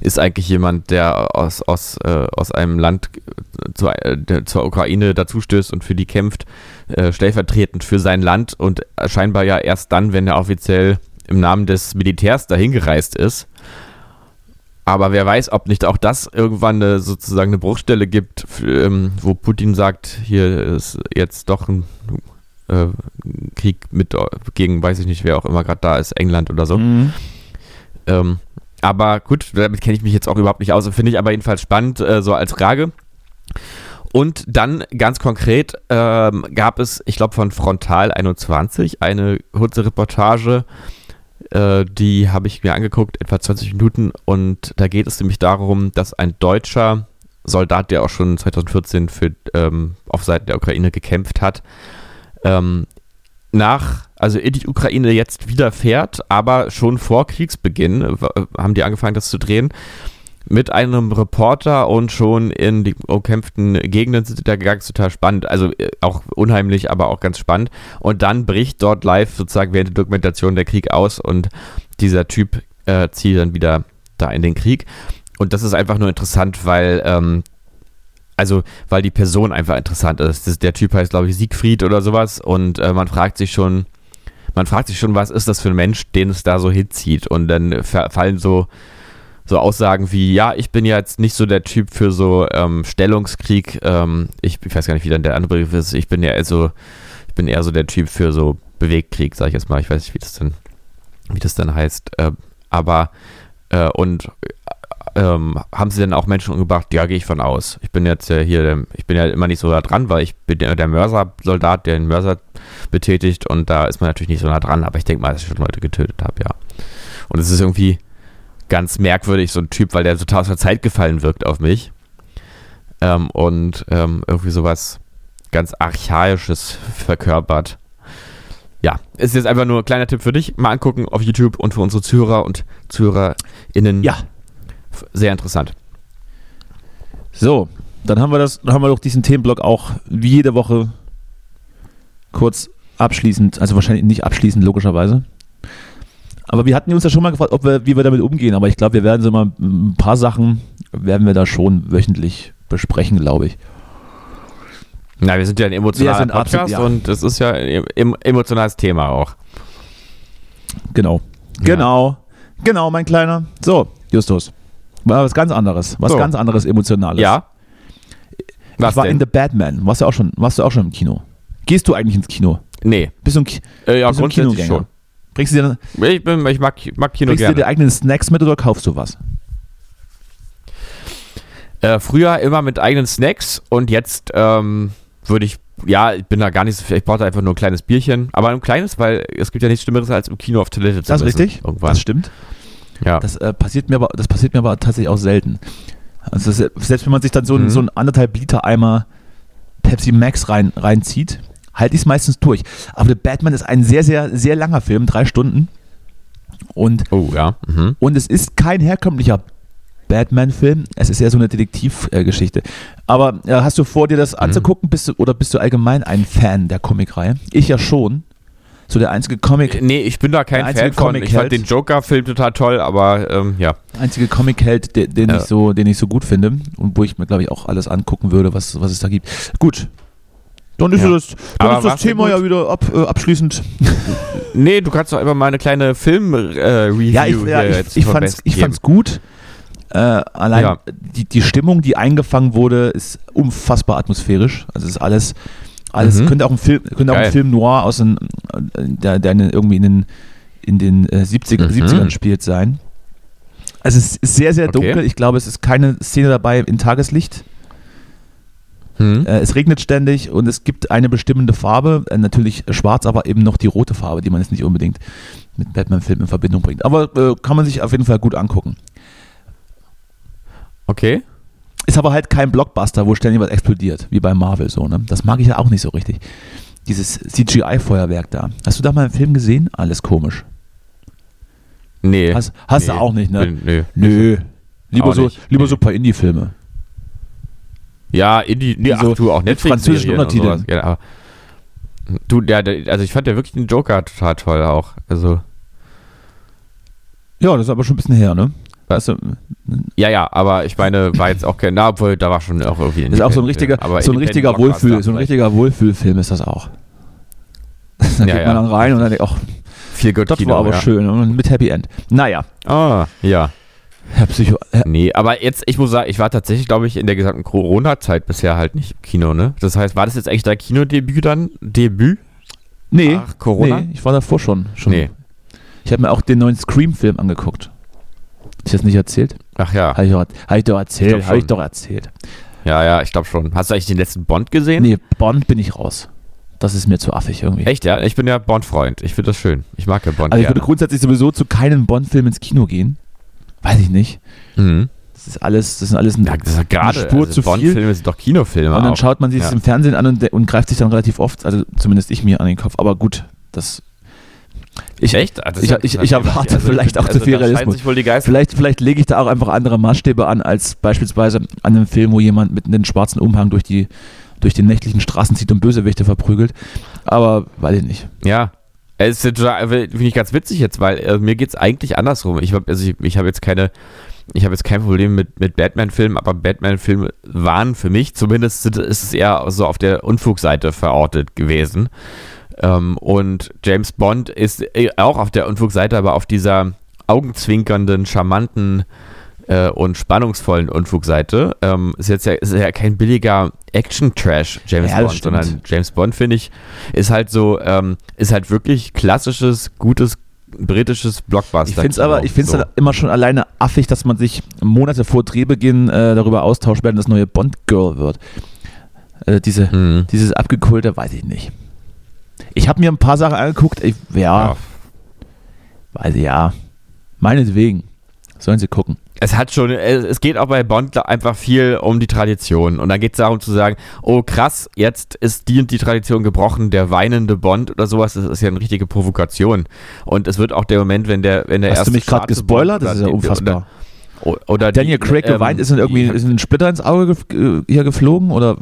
ist eigentlich jemand, der aus, aus, äh, aus einem Land zu, äh, zur Ukraine dazustößt und für die kämpft, äh, stellvertretend für sein Land und scheinbar ja erst dann, wenn er offiziell im Namen des Militärs dahin gereist ist. Aber wer weiß, ob nicht auch das irgendwann eine, sozusagen eine Bruchstelle gibt, für, ähm, wo Putin sagt, hier ist jetzt doch ein äh, Krieg mit gegen, weiß ich nicht, wer auch immer gerade da ist, England oder so. Mhm. Ähm, aber gut, damit kenne ich mich jetzt auch überhaupt nicht aus. Finde ich aber jedenfalls spannend, äh, so als Frage. Und dann ganz konkret ähm, gab es, ich glaube, von Frontal 21 eine kurze Reportage, äh, die habe ich mir angeguckt, etwa 20 Minuten. Und da geht es nämlich darum, dass ein deutscher Soldat, der auch schon 2014 für, ähm, auf Seiten der Ukraine gekämpft hat, ähm, nach, also in die Ukraine jetzt wieder fährt, aber schon vor Kriegsbeginn äh, haben die angefangen, das zu drehen, mit einem Reporter und schon in die umkämpften Gegenden sind da gegangen, total spannend, also äh, auch unheimlich, aber auch ganz spannend. Und dann bricht dort live sozusagen während der Dokumentation der Krieg aus und dieser Typ äh, zieht dann wieder da in den Krieg. Und das ist einfach nur interessant, weil ähm, also weil die Person einfach interessant ist. Der Typ heißt, glaube ich, Siegfried oder sowas und äh, man fragt sich schon, man fragt sich schon, was ist das für ein Mensch, den es da so hinzieht? Und dann fallen so so Aussagen wie, ja, ich bin jetzt nicht so der Typ für so ähm, Stellungskrieg, ähm, ich, ich, weiß gar nicht, wie dann der andere Begriff ist, ich bin ja eher so, ich bin eher so der Typ für so Bewegkrieg, sage ich jetzt mal, ich weiß nicht, wie das dann, wie das dann heißt, äh, aber äh, und ähm, haben sie denn auch Menschen umgebracht? Ja, gehe ich von aus. Ich bin jetzt äh, hier, ich bin ja immer nicht so da dran, weil ich bin der, der Mörser-Soldat, der den Mörser betätigt und da ist man natürlich nicht so nah dran, aber ich denke mal, dass ich schon Leute getötet habe, ja. Und es ist irgendwie ganz merkwürdig, so ein Typ, weil der total aus der Zeit gefallen wirkt auf mich. ähm, und ähm, irgendwie sowas ganz Archaisches verkörpert. Ja, ist jetzt einfach nur ein kleiner Tipp für dich. Mal angucken auf YouTube und für unsere Zuhörer und ZuhörerInnen. Ja. Sehr interessant. So, dann haben wir das, haben wir doch diesen Themenblock auch wie jede Woche kurz abschließend, also wahrscheinlich nicht abschließend, logischerweise. Aber wir hatten uns ja schon mal gefragt, ob wir, wie wir damit umgehen, aber ich glaube, wir werden so mal ein paar Sachen werden wir da schon wöchentlich besprechen, glaube ich. Na, wir sind ja ein emotionaler sind Podcast absolut- ja. und es ist ja ein em emotionales Thema auch. Genau. Genau. Genau, mein Kleiner. So, Justus. War was ganz anderes. Was So. ganz anderes Emotionales. Ja. Was ich war denn? in The Batman. Warst du auch schon, warst du auch schon im Kino? Gehst du eigentlich ins Kino? nee. Bist du ein, Ki Äh, ja, bist ein grundsätzlich Kinogänger? schon. Bringst du dir, Ich, bin, ich mag, mag Kino bringst du dir gerne. eigenen Snacks mit oder kaufst du was? Äh, früher immer mit eigenen Snacks und jetzt ähm, würde ich, ja, ich bin da gar nicht so viel, ich brauche einfach nur ein kleines Bierchen, aber ein kleines, weil es gibt ja nichts Schlimmeres als im Kino auf Toilette zu Das ist richtig. Irgendwann. Das stimmt. Ja. Das, äh, passiert mir aber, das passiert mir aber tatsächlich auch selten. Also se- selbst wenn man sich dann so, Mhm. ein, so einen anderthalb Liter Eimer Pepsi Max rein, reinzieht, halte ich es meistens durch. Aber The Batman ist ein sehr, sehr, sehr langer Film, drei Stunden. Und oh, ja. Mhm. Und es ist kein herkömmlicher Batman-Film, es ist eher so eine Detektivgeschichte. Aber äh, hast du vor, dir das Mhm. anzugucken bist du, oder bist du allgemein ein Fan der Comicreihe? Ich ja schon. So der einzige Comic, Nee, ich bin da kein Fan von. Ich Comic-Held. fand den Joker-Film total toll, aber ähm, ja. einzige Comic-Held, den, den, Ja. ich so, den ich so gut finde und wo ich mir, glaube ich, auch alles angucken würde, was, was es da gibt. Gut. Dann ist Ja. das, dann Aber ist das Thema ja wieder ab, äh, abschließend. Nee, du kannst doch einfach mal eine kleine Film-Review äh, Ja, ich, ja, hier ich, ich, fand's, ich fand's gut. Äh, allein Ja. die, die Stimmung, die eingefangen wurde, ist unfassbar atmosphärisch. Also es ist alles, alles Mhm. könnte auch ein Film, könnte auch ein. Film noir aus den, äh, der, der irgendwie in den, in den äh, 70er, Mhm. 70ern spielt sein. Also es ist sehr, sehr Okay. dunkel. Ich glaube, es ist keine Szene dabei in Tageslicht. Hm? Äh, es regnet ständig und es gibt eine bestimmende Farbe, äh, natürlich schwarz, aber eben noch die rote Farbe, die man jetzt nicht unbedingt mit Batman-Filmen in Verbindung bringt. Aber äh, kann man sich auf jeden Fall gut angucken. Okay. Ist aber halt kein Blockbuster, wo ständig was explodiert, wie bei Marvel so. Ne? Das mag ich ja auch nicht so richtig. Dieses CGI-Feuerwerk da. Hast du da mal einen Film gesehen? Alles komisch. Nee. Hast, hast nee. du auch nicht, ne? Bin- nö. Nö. Lieber Auch so, nicht. lieber Nee. so ein paar Indie-Filme. Ja, Indie, nee, so ach du, auch mit Netflix französischen Untertiteln. Ja, aber du, der, also ich fand ja wirklich den Joker total toll auch. Also, Ja, das ist aber schon ein bisschen her, ne? Weißt du, ja, ja, aber ich meine, war jetzt auch kein, na, obwohl, da war schon auch irgendwie das ist auch so ein richtiger, so ein richtiger Wohlfühl, so ein richtiger Wohlfühlfilm ist das auch. da Ja, geht man dann rein und dann denkt, ach, Viel gut das Kino, war aber ja. schön und mit Happy End. Naja, Ah, ja. Herr Psycho, Herr, Nee, aber jetzt, ich muss sagen, ich war tatsächlich, glaube ich, in der gesamten Corona-Zeit bisher halt nicht im Kino, ne? Das heißt, war das jetzt eigentlich dein Kinodebüt dann? Debüt? nee, Ach, Corona? nee, ich war davor schon. schon. Nee. Ich habe mir auch den neuen Scream-Film angeguckt. Ich das nicht erzählt? Ach ja. Habe ich, doch- hab ich doch erzählt, habe ich doch erzählt. Ja, ja, ich glaube schon. Hast du eigentlich den letzten Bond gesehen? Nee, Bond bin ich raus. Das ist mir zu affig irgendwie. Echt, ja? Ich bin ja Bond-Freund. Ich finde das schön. Ich mag ja Bond Also ich würde grundsätzlich sowieso zu keinem Bond-Film ins Kino gehen. Weiß ich nicht. Mhm. Das ist alles, das sind alles Ja, das ist gerade. eine Spur also zu viel. Bond-Filme sind doch Kinofilme. Und dann auch. schaut man sich Ja. im Fernsehen an und, und greift sich dann relativ oft, also zumindest ich mir an den Kopf. Aber gut, das. Ich, Echt? Ist ich- ich- ich erwarte Also, vielleicht auch zu also, viel da scheiden Realismus. Vielleicht, vielleicht lege ich da auch einfach andere Maßstäbe an, als beispielsweise an einem Film, wo jemand mit einem schwarzen Umhang durch, die, durch den nächtlichen Straßen zieht und Bösewichte verprügelt. Aber weiß ich nicht. Ja. Es finde ich ganz witzig jetzt, weil äh, mir geht es eigentlich andersrum. Ich habe also ich, ich hab jetzt keine, ich habe jetzt kein Problem mit, mit Batman-Filmen, aber Batman-Filme waren für mich, zumindest ist es eher so auf der Unfugseite verortet gewesen. Ähm, und James Bond ist äh, auch auf der Unfugseite, aber auf dieser augenzwinkernden, charmanten äh, und spannungsvollen Unfugseite. Ähm, ist jetzt ja, ist ja kein billiger Action-Trash, James Ja, Bond, stimmt. sondern James Bond, finde ich, ist halt so, ähm, ist halt wirklich klassisches, gutes britisches Blockbuster. Ich finde es aber, ich finde es immer schon alleine affig, dass man sich Monate vor Drehbeginn äh, darüber austauscht, wer das neue Bond-Girl wird. Äh, diese, Mhm. Dieses abgekulte, weiß ich nicht. Ich habe mir ein paar Sachen angeguckt. Ich, ja, Ja. weiß ich, ja. Meinetwegen. Sollen sie gucken. es hat schon, es geht auch bei Bond einfach viel um die Tradition. Und dann geht es darum zu sagen, oh krass, jetzt ist die und die Tradition gebrochen, der weinende Bond oder sowas, das ist ja eine richtige Provokation. Und es wird auch der Moment, wenn der, wenn der Hast erste du mich gerade gespoilert? Das ist ja unfassbar. Oder, oder Daniel die, Craig ähm, geweint, ist dann irgendwie ist ein Splitter ins Auge gef- äh, hier geflogen oder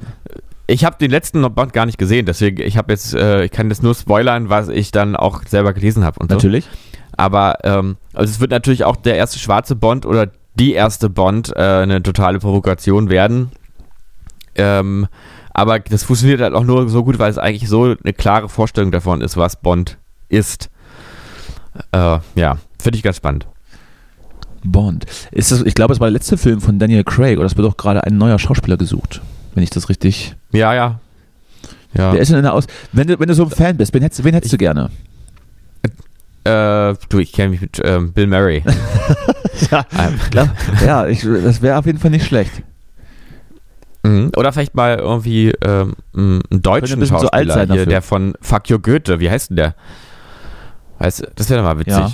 Ich habe den letzten Bond gar nicht gesehen, deswegen ich habe jetzt, äh, ich kann jetzt nur spoilern, was ich dann auch selber gelesen habe und so. natürlich? Aber ähm, also es wird natürlich auch der erste schwarze Bond oder die erste Bond äh, eine totale Provokation werden. Ähm, aber das funktioniert halt auch nur so gut, weil es eigentlich so eine klare Vorstellung davon ist, was Bond ist. Äh, ja, finde ich ganz spannend. Bond. Ist das, ich glaube, es war der letzte Film von Daniel Craig oder es wird auch gerade ein neuer Schauspieler gesucht, wenn ich das richtig. Ja, ja. Ja. Wer ist denn in der Aus? Wenn du, wenn du so ein Fan bist, wen hättest, wen hättest du gerne? Äh, du, ich kenne mich mit ähm, Bill Murray. Ja, Ähm, klar. ja ich, das wäre auf jeden Fall nicht schlecht. Mhm. Oder vielleicht mal irgendwie ähm, einen deutschen ein Schauspieler sein hier, der von Fuck Your Goethe, wie heißt denn der? Weißt, du, das wäre doch mal witzig. Ja.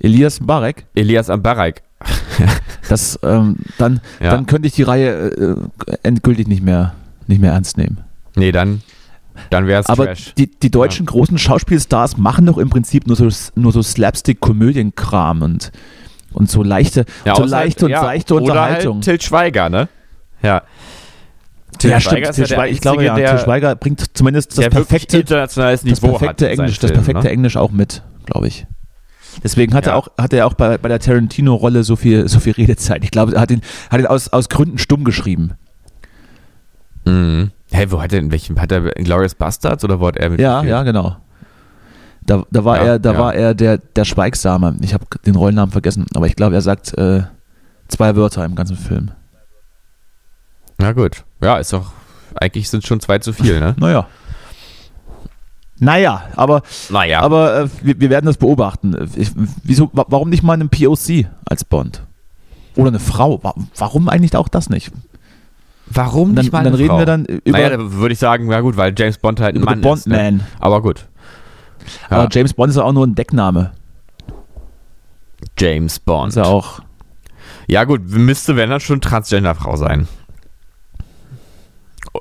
Elias Mbarek. Elias Ambarak. Das, ähm, dann, Ja. dann könnte ich die Reihe äh, endgültig nicht mehr, nicht mehr ernst nehmen. Nee, dann, dann wäre es Aber Trash. die, die deutschen großen Schauspielstars machen doch im Prinzip nur so, nur so Slapstick-Komödienkram und, und so leichte, so außer- leichte und ja, seichte oder Unterhaltung. Halt Til Schweiger, ne? Ja. Til ja, Schweiger stimmt. Til ja Schweiger, ich glaube, ja, der, Til Schweiger bringt zumindest das perfekte, internationales das Niveau perfekte hat. in Englisch, seinen das perfekte ne? Englisch auch mit, glaube ich. Deswegen hat er Ja. auch, hat er auch bei, bei der Tarantino-Rolle so viel, so viel Redezeit. Ich glaube, er hat ihn, hat ihn aus, aus Gründen stumm geschrieben. Mhm. Hey, wo hat er in welchem? Hat er in Glorious Bastards oder wo hat er mit Ja, ja, genau. Da, da war Ja, er, da ja. war er der, der Schweigsame. Ich habe den Rollennamen vergessen, aber ich glaube, er sagt äh, zwei Wörter im ganzen Film. Na gut. Ja, ist doch. Eigentlich sind schon zwei zu viel, ne? Naja. Naja, aber, Naja. aber äh, wir, wir werden das beobachten. Ich, wieso, wa- warum nicht mal einen POC als Bond? Oder eine Frau? Wa- Warum eigentlich auch das nicht? Warum dann, nicht mal dann eine reden Frau? wir dann über, naja, da würde ich sagen, ja gut, weil James Bond halt ein über Mann den ist. Ne? Bondman. Aber gut. Ja, Aber James Bond ist ja auch nur ein Deckname. James Bond. Ist ja auch. Ja gut, müsste, wenn dann schon Transgender-Frau sein.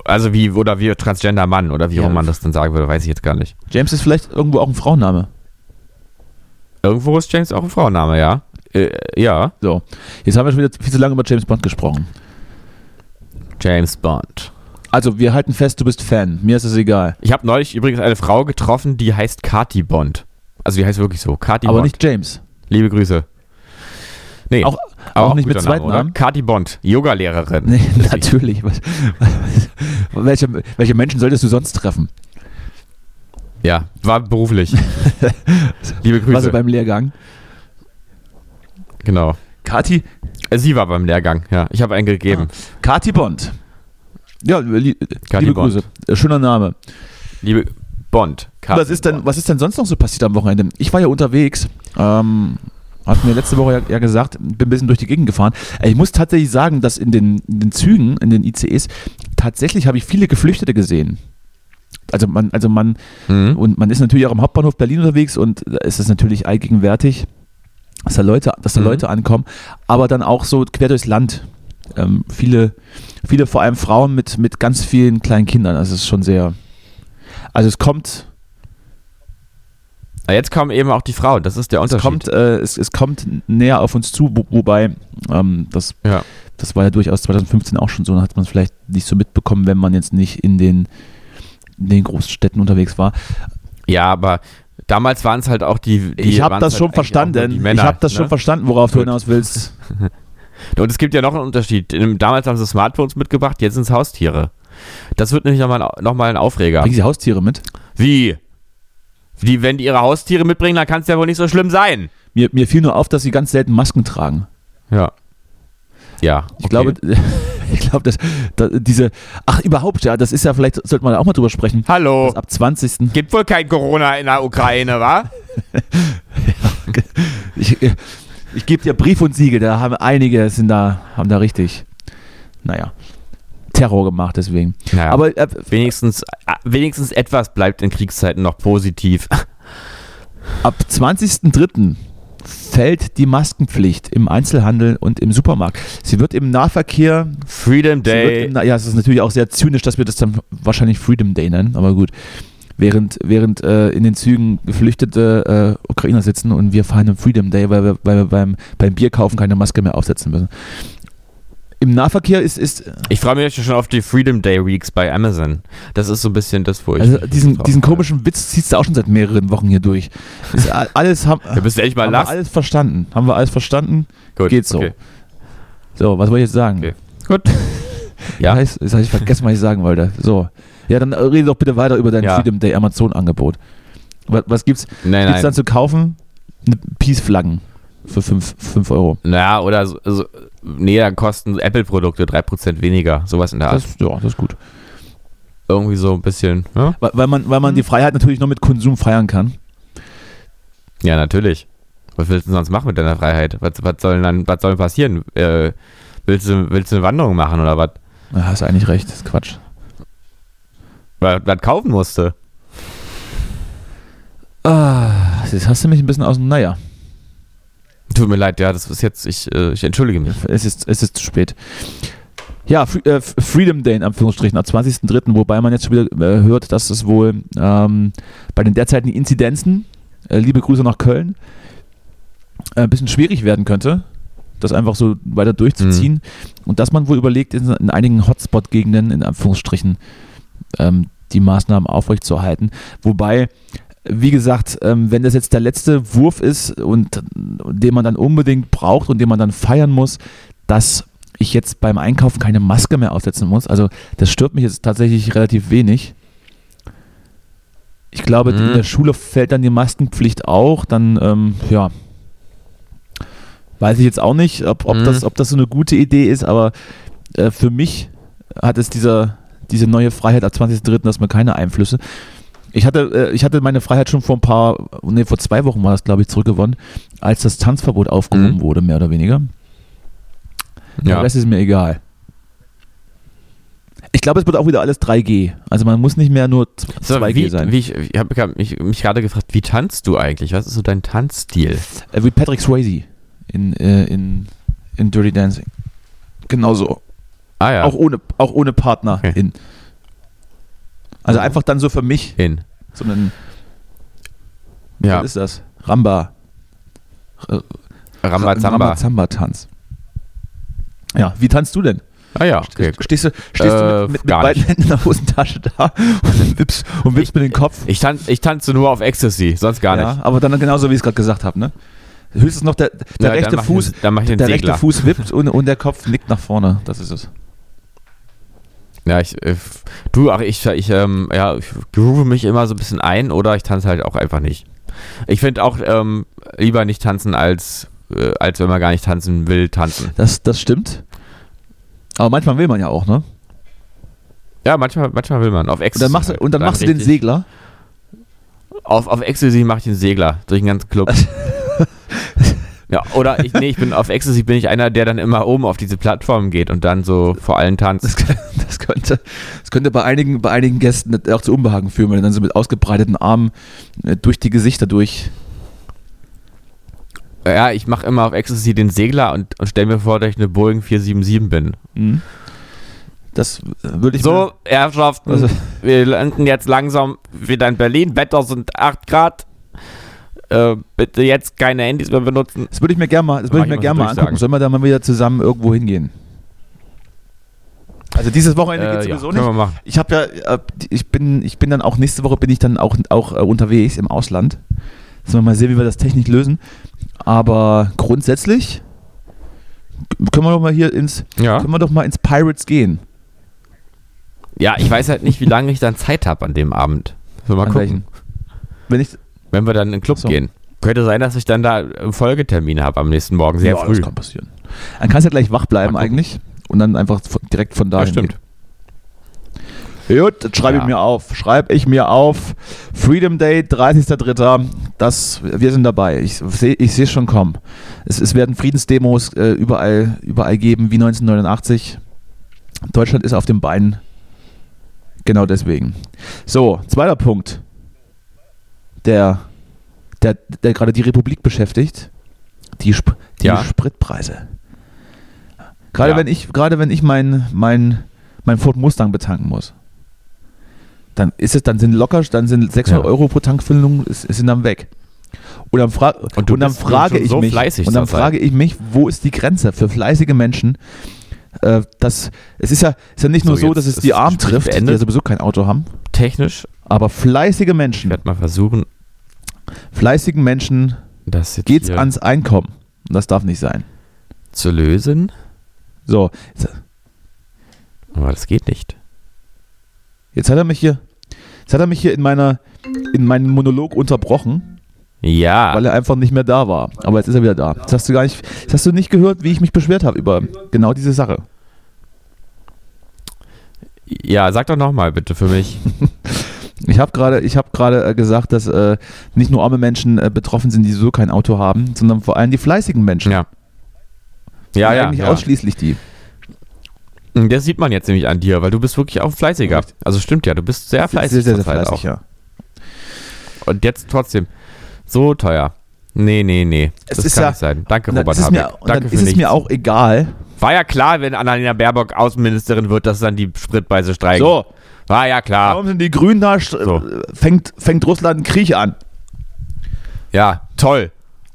Also wie, oder wie Transgender-Mann, oder wie Ja. auch man das dann sagen würde, weiß ich jetzt gar nicht. James ist vielleicht irgendwo auch ein Frauenname. Irgendwo ist James auch ein Frauenname, ja. Äh, ja, So. Jetzt haben wir schon wieder viel zu lange über James Bond gesprochen. James Bond. Also, wir halten fest, du bist Fan. Mir ist es egal. Ich habe neulich übrigens eine Frau getroffen, die heißt Kati Bond. Also die heißt wirklich so, Kati Aber Bond. nicht James. Liebe Grüße. Nee, Auch, aber auch nicht mit zweiten? Namen? Kati Bond, Yoga-Lehrerin. Nee, natürlich. Was, was, welche, welche Menschen solltest du sonst treffen? Ja, war beruflich. Liebe Was Grüße. beim Lehrgang? genau. Kati, Sie war beim Lehrgang, ja. Ich habe einen gegeben. Kati Bond. Ja, li Kati liebe Bond. Grüße. Äh, Schöner Name. Liebe Bond. Kati Was ist, denn, Bond. was ist denn sonst noch so passiert am Wochenende? Ich war ja unterwegs. Ähm, hat mir letzte Woche ja, ja gesagt, bin ein bisschen durch die Gegend gefahren. Äh, Ich muss tatsächlich sagen, dass in den, in den Zügen, in den ICEs, tatsächlich habe ich viele Geflüchtete gesehen. Also man, also man, Mhm. und man ist natürlich auch am Hauptbahnhof Berlin unterwegs und da ist es natürlich allgegenwärtig, dass da Leute, dass da Mhm. Leute ankommen, aber dann auch so quer durchs Land. Ähm, viele, viele vor allem Frauen mit, mit ganz vielen kleinen Kindern. Also es ist schon sehr. Also es kommt, Ah, Jetzt kommen eben auch die Frauen, das ist der es Unterschied. kommt, äh, es, es kommt näher auf uns zu, wo, wobei ähm, das, Ja. das war ja durchaus 2015 auch schon so, dann hat man es vielleicht nicht so mitbekommen, wenn man jetzt nicht in den, in den Großstädten unterwegs war. ja, aber damals waren es halt auch die. die ich habe das halt schon verstanden. Männer, ich habe das ne? schon verstanden, worauf du Gut. hinaus willst. Und es gibt ja noch einen Unterschied. Damals haben sie Smartphones mitgebracht, jetzt sind es Haustiere. Das wird nämlich nochmal noch mal ein Aufreger. Bringen sie Haustiere mit? Wie? Die, wenn die ihre Haustiere mitbringen, dann kann es ja wohl nicht so schlimm sein. Mir, mir fiel nur auf, dass sie ganz selten Masken tragen. Ja. Ja. Ich okay. glaube, ich glaube, dass, dass diese, ach überhaupt, ja, das ist ja vielleicht, sollte man auch mal drüber sprechen. Hallo. Ab 20. Gibt wohl kein Corona in der Ukraine, wa? Ich, ich gebe dir Brief und Siegel, da haben einige, sind da, haben da richtig, naja, Terror gemacht deswegen. Naja, Aber äh, wenigstens, äh, wenigstens etwas bleibt in Kriegszeiten noch positiv. ab 20.03. fällt die Maskenpflicht im Einzelhandel und im Supermarkt. Sie wird im Nahverkehr. Freedom Day. Im, ja, es ist natürlich auch sehr zynisch, dass wir das dann wahrscheinlich Freedom Day nennen, aber gut. Während, während äh, in den Zügen geflüchtete äh, Ukrainer sitzen und wir feiern den Freedom Day, weil wir, weil wir beim, beim Bierkaufen keine Maske mehr aufsetzen müssen. Im Nahverkehr ist, ist Ich freue mich schon auf die Freedom Day Weeks bei Amazon. Das ist so ein bisschen das, wo ich. also diesen, diesen komischen Witz ziehst du auch schon seit mehreren Wochen hier durch. Ist alles haben, Da bist du echt mal haben wir alles verstanden. Haben wir alles verstanden? Gut, geht so. okay. So, was wollte ich jetzt sagen? Okay. Gut. Ja. Ja. Jetzt habe ich vergessen, was ich sagen wollte. So. Ja, dann äh, rede doch bitte weiter über dein Ja. Freedom Day Amazon-Angebot. Was, was gibt's, Nein, gibt's dann nein. zu kaufen? Eine Peace-Flaggen für 5 Euro. Naja, oder so, so, nee, dann kosten Apple-Produkte 3% weniger. Sowas in der Art. Das, ja, das ist gut. Irgendwie so ein bisschen. Ja, Weil, weil man, weil man Mhm. die Freiheit natürlich nur mit Konsum feiern kann. ja natürlich. Was willst du sonst machen mit deiner Freiheit? Was, was soll denn dann, was soll passieren? Äh, willst, du, willst du eine Wanderung machen oder was? Ja, hast eigentlich recht, das ist Quatsch. Was, was kaufen musste? Ah, jetzt hast du mich ein bisschen aus dem, naja, Tut mir leid, ja, das ist jetzt, ich, äh, ich entschuldige mich. es ist, es ist zu spät. Ja, äh, Freedom Day in Anführungsstrichen am 20.03., wobei man jetzt schon wieder äh, hört, dass es wohl ähm, bei den derzeitigen Inzidenzen, liebe Grüße nach Köln, ein bisschen schwierig werden könnte, das einfach so weiter durchzuziehen. Und dass man wohl überlegt, in, in einigen Hotspot-Gegenden, in Anführungsstrichen, ähm, die Maßnahmen aufrechtzuerhalten. Wobei, wie gesagt, ähm, wenn das jetzt der letzte Wurf ist und den man dann unbedingt braucht und den man dann feiern muss, dass ich jetzt beim Einkaufen keine Maske mehr aufsetzen muss. Also das stört mich jetzt tatsächlich relativ wenig. Ich glaube, Mhm. in der Schule fällt dann die Maskenpflicht auch. Dann, ähm, ja, weiß ich jetzt auch nicht, ob, ob, Mhm. das, ob das so eine gute Idee ist, aber äh, für mich hat es dieser, diese neue Freiheit ab 20.03., dass man keine Einflüsse. Ich hatte, äh, ich hatte meine Freiheit schon vor ein paar, nee, vor zwei Wochen war das, glaube ich, zurückgewonnen, als das Tanzverbot aufgehoben Mhm. wurde, mehr oder weniger. Ja. Rest ist mir egal. Ich glaube, es wird auch wieder alles 3G. Also man muss nicht mehr nur z- So, 2G wie, sein. Wie ich ich habe mich, mich gerade gefragt, wie tanzt du eigentlich? Was ist so dein Tanzstil? Äh, wie Patrick Swayze in, äh, in, in Dirty Dancing. Genauso. Ah ja, Auch, ohne, auch ohne Partner Okay. in. Also einfach dann so für mich, hin. so einen, Ja, was ist das? Ramba. Äh, Rambazamba. Rambazamba-Tanz. Ja, wie tanzt du denn? Ah ja, okay. Stehst du, stehst Äh, du mit, mit, mit gar beiden nicht. Händen in der Hosentasche da und wippst, und wippst mit dem Kopf? Ich, tan ich tanze nur auf Ecstasy, sonst gar ja, nicht. aber dann genauso, wie ich es gerade gesagt habe, ne? Höchstens noch der, der Ja, rechte ich Fuß, den- ich der rechte Segler. Fuß wippt und, und der Kopf nickt nach vorne. Das ist es. Ja, ich, äh, du, ach, ich, ich, ähm, ja, ich groove mich immer so ein bisschen ein oder ich tanze halt auch einfach nicht. Ich finde auch ähm, lieber nicht tanzen, als, äh, als wenn man gar nicht tanzen will, tanzen. Das, das stimmt. Aber manchmal will man ja auch, ne? Ja, manchmal, manchmal will man. Auf Und Ecstasy. dann machst du, halt. und dann machst du den Segler. Auf, auf Ecstasy mache ich den Segler durch den ganzen Club. ja, oder ich, nee, ich bin auf Ecstasy bin ich einer, der dann immer oben auf diese Plattform geht und dann so vor allen tanzt. Das, das, könnte, das könnte bei einigen, bei einigen Gästen auch zu Unbehagen führen, wenn du dann so mit ausgebreiteten Armen äh, durch die Gesichter durch. Ja, ich mache immer auf Ecstasy den Segler und, und stell mir vor, dass ich eine Boeing 477 bin. Hm? Das würde ich So, Herrschaften, Also- wir landen jetzt langsam wieder in Berlin. Wetter sind 8 Grad. Äh, bitte jetzt keine Handys mehr benutzen. Das würde ich mir gerne mal, das würde ich mir gerne mal angucken. Sollen wir da mal wieder zusammen irgendwo hingehen? Also dieses Wochenende geht Äh, ja, sowieso wir nicht. Ich habe ja, äh, ich bin, ich bin dann auch nächste Woche bin ich dann auch, auch äh, unterwegs im Ausland. Sollen wir mal sehen, wie wir das technisch lösen. Aber grundsätzlich können wir doch mal hier ins, Ja. können wir doch mal ins Pirates gehen. ja, ich weiß halt nicht, wie lange ich dann Zeit habe an dem Abend. So, mal An gucken. welchen? Wenn ich, Wenn wir dann in den Club So. gehen. Könnte sein, dass ich dann da einen Folgetermin habe am nächsten Morgen, sehr ja, früh. das kann passieren. Dann kannst du ja gleich wach bleiben eigentlich und dann einfach direkt von da Ja, stimmt. Gut, das schreibe ich Ja. mir auf. Schreibe ich mir auf. Freedom Day, 30.03. Das, wir sind dabei. Ich sehe ich sehe es schon kommen. Es, es werden Friedensdemos äh, überall, überall geben, wie 1989. Deutschland ist auf den Beinen. Genau deswegen. So, zweiter Punkt, der, der, der gerade die Republik beschäftigt. die, Sp die Ja. Spritpreise. Gerade Ja. wenn ich, gerade wenn ich mein, mein, mein Ford Mustang betanken muss, dann ist es, dann sind locker, dann sind 600 Ja. Euro pro Tankfüllung ist, sind dann weg. Und dann, fra Und und dann frage ich so mich, und dann frage ich mich, wo ist die Grenze für fleißige Menschen? Äh, das, es ist ja, ist ja nicht nur So, so, dass es die Gespräch trifft, die beendet. ja sowieso kein Auto haben, Technisch, aber fleißige ich Menschen, werde mal versuchen, fleißigen Menschen geht's hier ans Einkommen. Und das darf nicht sein. zu lösen. So, Aber das geht nicht. jetzt hat er mich hier, jetzt hat er mich hier in meiner, in meinem Monolog unterbrochen, Ja. weil er einfach nicht mehr da war. Aber jetzt ist er wieder da. Jetzt hast du gar nicht, jetzt hast du nicht gehört, wie ich mich beschwert habe über genau diese Sache. Ja, sag doch nochmal bitte für mich. Ich habe gerade, ich habe gerade äh, gesagt, dass äh, nicht nur arme Menschen äh, betroffen sind, die so kein Auto haben, sondern vor allem die fleißigen Menschen. Ja. Ja, ja. Eigentlich ja. ausschließlich die. Das sieht man jetzt nämlich an dir, weil du bist wirklich auch fleißiger. Also stimmt ja, du bist sehr fleißig. sehr, sehr, sehr fleißig, ja. Und jetzt trotzdem so teuer. Nee, nee, nee. Es das ist kann ja- nicht sein. Danke, Robert es mir, Habeck. und dann Danke ist für es mir nichts. auch egal. War ja klar, wenn Annalena Baerbock Außenministerin wird, dass dann die Spritpreise steigen. So, War ja klar. warum sind die Grünen da? So. Fängt, fängt Russland einen Krieg an. Ja, toll.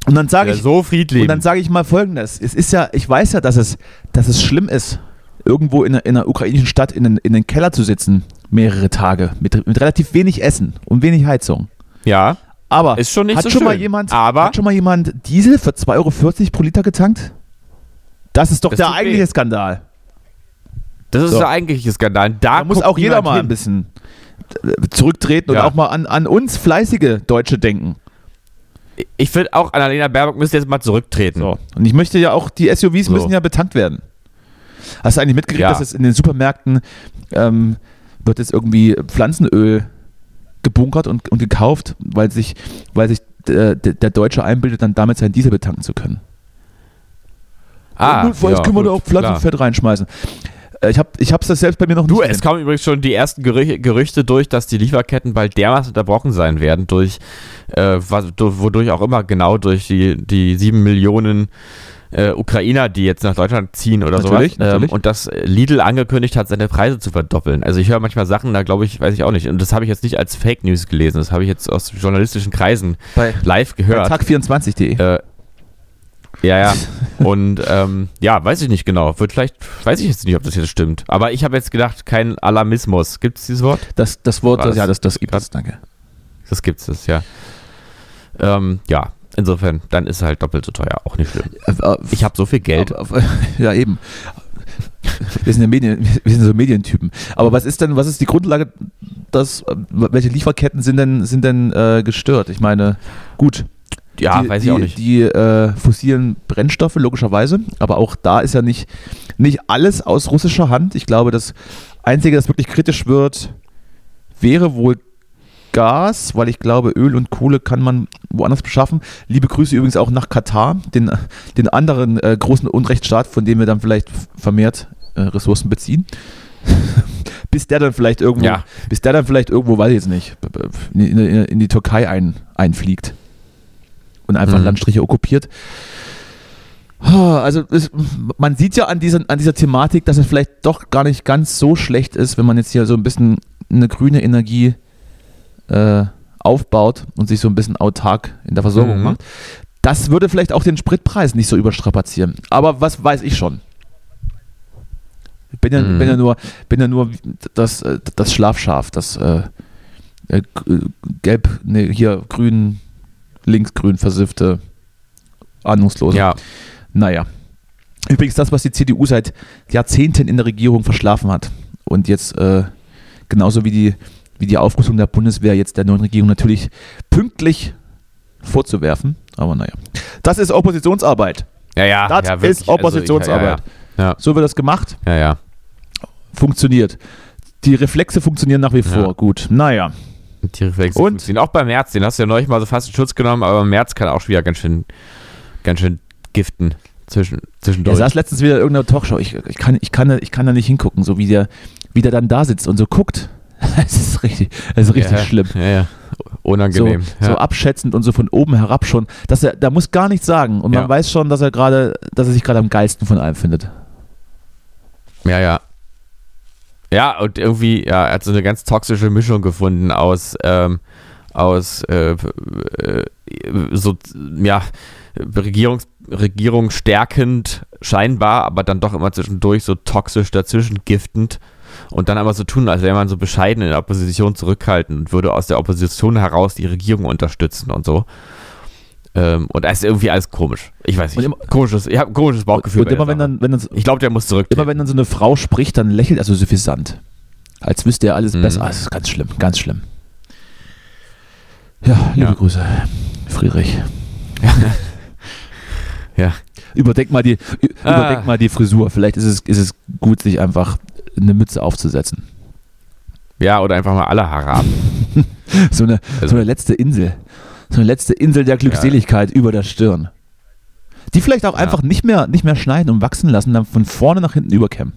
Und dann sage Ja, ich, so friedlich. Und dann sage ich mal folgendes: Es ist ja, ich weiß ja, dass es, dass es schlimm ist, irgendwo in, einer- in einer ukrainischen Stadt in den, in den Keller zu sitzen, mehrere Tage, mit, mit relativ wenig Essen und wenig Heizung. ja, Aber Ist schon nicht hat so schon mal schön. jemand, Aber- hat schon mal jemand Diesel für 2,40 Euro pro Liter getankt? Das ist doch Das der tut weh. eigentliche Skandal. Das ist So. der eigentliche Skandal. Da, Da muss auch jeder mal hin. ein bisschen äh, zurücktreten Ja. und auch mal an, an uns fleißige Deutsche denken. Ich finde auch, Annalena Baerbock müsste jetzt mal zurücktreten. So. Und ich möchte ja auch, die SUVs So. müssen ja betankt werden. Hast du eigentlich mitgekriegt, Ja. dass es in den Supermärkten ähm, wird jetzt irgendwie Pflanzenöl gebunkert und, und gekauft, weil sich, weil sich äh, der, der Deutsche einbildet, dann damit seinen Diesel betanken zu können. Ah, Und jetzt ja, können wir da gut, auch Pflanzenfett reinschmeißen. Äh, ich habe ich hab's das selbst bei mir noch Du, nicht es gesehen. kommen übrigens schon die ersten Gerüche, Gerüchte durch, dass die Lieferketten bald dermaßen unterbrochen sein werden, durch, äh, du- wodurch auch immer genau durch die, die sieben Millionen äh, Ukrainer, die jetzt nach Deutschland ziehen oder Natürlich, sowas. natürlich. Ähm, und dass Lidl angekündigt hat, seine Preise zu verdoppeln. Also ich höre manchmal Sachen, da glaube ich, weiß ich auch nicht. Und das habe ich jetzt nicht als Fake News gelesen, das habe ich jetzt aus journalistischen Kreisen Bei, live gehört. Tag24.de. Äh, ja, ja. Und ähm, ja, weiß ich nicht genau. Wird vielleicht, weiß ich jetzt nicht, ob das jetzt stimmt. Aber ich habe jetzt gedacht, kein Alarmismus. Gibt es dieses Wort? Das, das Wort, das- ja, das, das gibt es, danke. Das gibt es, ja. Ähm, ja, insofern, dann ist es halt doppelt so teuer. Auch nicht schlimm. Äh, äh, Ich habe so viel Geld. Aber- ja, eben. Wir sind ja Medien, wir sind so Medientypen. Aber was ist denn, was ist die Grundlage, dass, äh, welche Lieferketten sind denn, sind denn äh, gestört? Ich meine, gut. Ja, die, weiß die, ich auch nicht. Die äh, fossilen Brennstoffe, logischerweise. Aber auch da ist ja nicht, nicht alles aus russischer Hand. Ich glaube, das Einzige, das wirklich kritisch wird, wäre wohl Gas, weil ich glaube, Öl und Kohle kann man woanders beschaffen. Liebe Grüße übrigens auch nach Katar, den, den anderen äh, großen Unrechtsstaat, von dem wir dann vielleicht vermehrt äh, Ressourcen beziehen. bis der dann vielleicht irgendwo, Ja. bis der dann vielleicht irgendwo, weiß ich jetzt nicht, in, in, in die Türkei ein, einfliegt und einfach Mhm. Landstriche okkupiert. Also es, man sieht ja an dieser, an dieser Thematik, dass es vielleicht doch gar nicht ganz so schlecht ist, wenn man jetzt hier so ein bisschen eine grüne Energie äh, aufbaut und sich so ein bisschen autark in der Versorgung Mhm. macht. Das würde vielleicht auch den Spritpreis nicht so überstrapazieren. Aber was weiß ich schon? Ich bin ja, Mhm. bin ja nur, bin ja nur das, äh, das Schlafschaf, das äh, äh, g- gelb, nee, hier grün, linksgrün versiffte, ahnungslose. Ja, Naja. Übrigens das, was die CDU seit Jahrzehnten in der Regierung verschlafen hat. Und jetzt äh, genauso wie die, wie die Aufrüstung der Bundeswehr jetzt der neuen Regierung natürlich pünktlich vorzuwerfen. Aber naja. Das ist Oppositionsarbeit. ja, ja. Das ja, ist. Oppositionsarbeit. Also, ja, So wird das gemacht. ja, ja. ja. Funktioniert. Die Reflexe funktionieren nach wie vor. Ja. Gut. Naja. Die Reflexe Und? funktionieren. Auch beim März, den hast du ja neulich mal so fast in Schutz genommen, aber März kann auch schon wieder ganz schön, ganz schön giften zwischen, Er zwischendurch. saß letztens wieder in irgendeiner Talkshow. Ich, ich, kann, ich, kann, da- ich kann da nicht hingucken, so wie der, wie der dann da sitzt und so guckt. Es ist richtig, es ist richtig ja, schlimm. Ja, ja. unangenehm. So, so abschätzend und so von oben herab schon. Dass er, da muss gar nichts sagen. Und man weiß schon, dass er gerade, dass er sich gerade am geilsten von allem findet. Ja, ja. Ja, und irgendwie, ja, er hat so eine ganz toxische Mischung gefunden aus, ähm, aus, äh, äh, so, ja, Regierungs, Regierung stärkend scheinbar, aber dann doch immer zwischendurch so toxisch dazwischen giftend und dann aber so tun, als wäre man so bescheiden in der Opposition zurückhalten und würde aus der Opposition heraus die Regierung unterstützen und so. Ähm, und das ist irgendwie alles komisch. Ich weiß nicht. immer- komisches, ich habe ein komisches Bauchgefühl. und immer wenn dann, wenn dann, ich glaube, der muss zurück. immer wenn dann so eine Frau spricht, dann lächelt er so suffisant. Als wüsste er alles Mhm. besser. Ah, Das ist ganz schlimm, ganz schlimm. Ja, liebe Ja. Grüße, Friedrich. Ja. Überdenk mal die, ü- Ah. überdenk mal die Frisur. Vielleicht ist es, ist es gut, sich einfach eine Mütze aufzusetzen. Ja, oder einfach mal alle Haare ab. So eine, Also- so eine letzte Insel. So eine letzte Insel der Glückseligkeit über der Stirn. Die vielleicht auch Ja. einfach nicht mehr, nicht mehr schneiden und wachsen lassen, dann von vorne nach hinten überkämmen.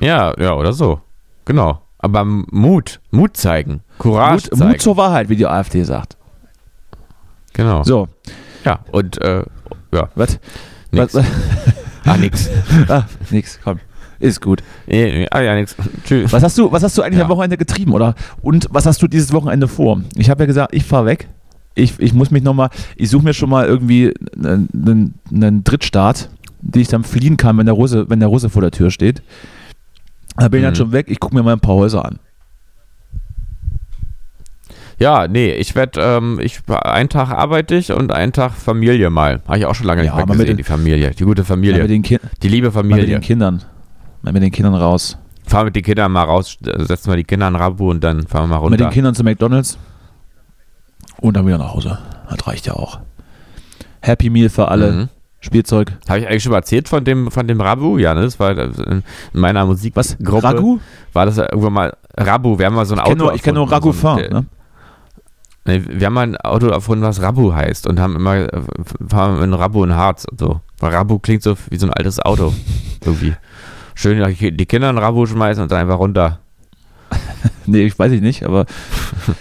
Ja, ja, oder so. Genau. Aber Mut, Mut zeigen, Courage Mut, zeigen. Mut zur Wahrheit, wie die AfD sagt. genau. So, Ja, und äh, ja, was? nix. Was? Ah, nix. ah, nix, komm. Ist gut. Nee, nee, ah, ja, nix. Tschüss. Was hast du, was hast du eigentlich Ja. am Wochenende getrieben, oder? Und was hast du dieses Wochenende vor? Ich habe ja gesagt, ich fahre weg. Ich, ich muss mich nochmal, ich suche mir schon mal irgendwie einen, einen, Drittstaat, den ich dann fliehen kann, wenn der Russe, wenn der Russe vor der Tür steht. Da bin ich dann Mhm. schon weg, ich gucke mir mal ein paar Häuser an. Ja, nee, ich werde, ähm, ich, einen Tag arbeite ich und einen Tag Familie mal. Habe ich auch schon lange Ja, nicht mehr gesehen, den- die Familie. Die gute Familie. die liebe mal mit den Familie. Kindern. Mal mit den Kindern raus. Fahren mit den Kindern mal raus, äh, setzen wir die Kinder in Rabu und dann fahren wir mal runter. Mit den Kindern zu McDonalds. Und dann wieder nach Hause. Das reicht ja auch. Happy Meal für alle. Mhm. Spielzeug. Habe ich eigentlich schon mal erzählt von dem, von dem Rabu? Ja, ne? Das war in meiner Musikgruppe. Was? Ragu? War das irgendwann mal Rabu? Wir haben mal so ein Ich Auto kenne nur, ich kenn nur erfunden, so ein- Ragoufin. Ne? Nee, wir haben mal ein Auto erfunden, was Rabu heißt und haben immer äh, fahren in Rabu in Harz und so. Weil Rabu klingt so wie so ein altes Auto. Irgendwie. Schön die Kinder in Rabu schmeißen und dann einfach runter. Nee, ich weiß ich nicht, aber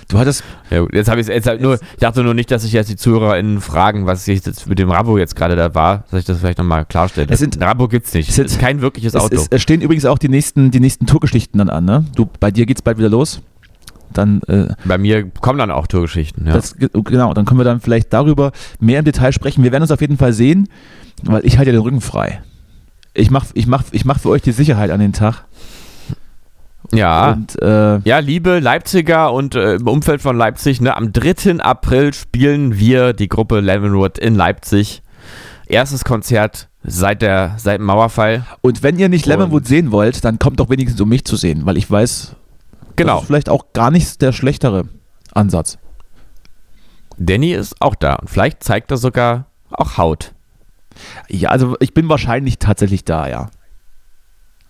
du hattest, Ja, gut, jetzt habe ich jetzt halt nur, ich dachte nur nicht, dass sich jetzt die ZuhörerInnen fragen, was ich jetzt mit dem Rabu jetzt gerade da war, dass ich das vielleicht nochmal klarstelle. Es sind- Rabu gibt's nicht. es Es sind- ist kein wirkliches es, Auto. es, es stehen übrigens auch die nächsten, die nächsten Tourgeschichten dann an, ne? Du, bei dir geht's bald wieder los. Dann, äh, Bei mir kommen dann auch Tourgeschichten, ja. das, genau, dann können wir dann vielleicht darüber mehr im Detail sprechen. Wir werden uns auf jeden Fall sehen, weil ich halte ja den Rücken frei. Ich mach, ich mach, ich mach für euch die Sicherheit an den Tag. ja. Und äh, Ja, liebe Leipziger und äh, im Umfeld von Leipzig, ne, am 3. April spielen wir die Gruppe Lemonwood in Leipzig. Erstes Konzert seit, der, seit dem Mauerfall. Und wenn ihr nicht Lemonwood sehen wollt, dann kommt doch wenigstens um mich zu sehen, weil ich weiß, das Genau. ist vielleicht auch gar nicht der schlechtere Ansatz. Danny ist auch da und vielleicht zeigt er sogar auch Haut. Ja, also ich bin wahrscheinlich tatsächlich da, ja.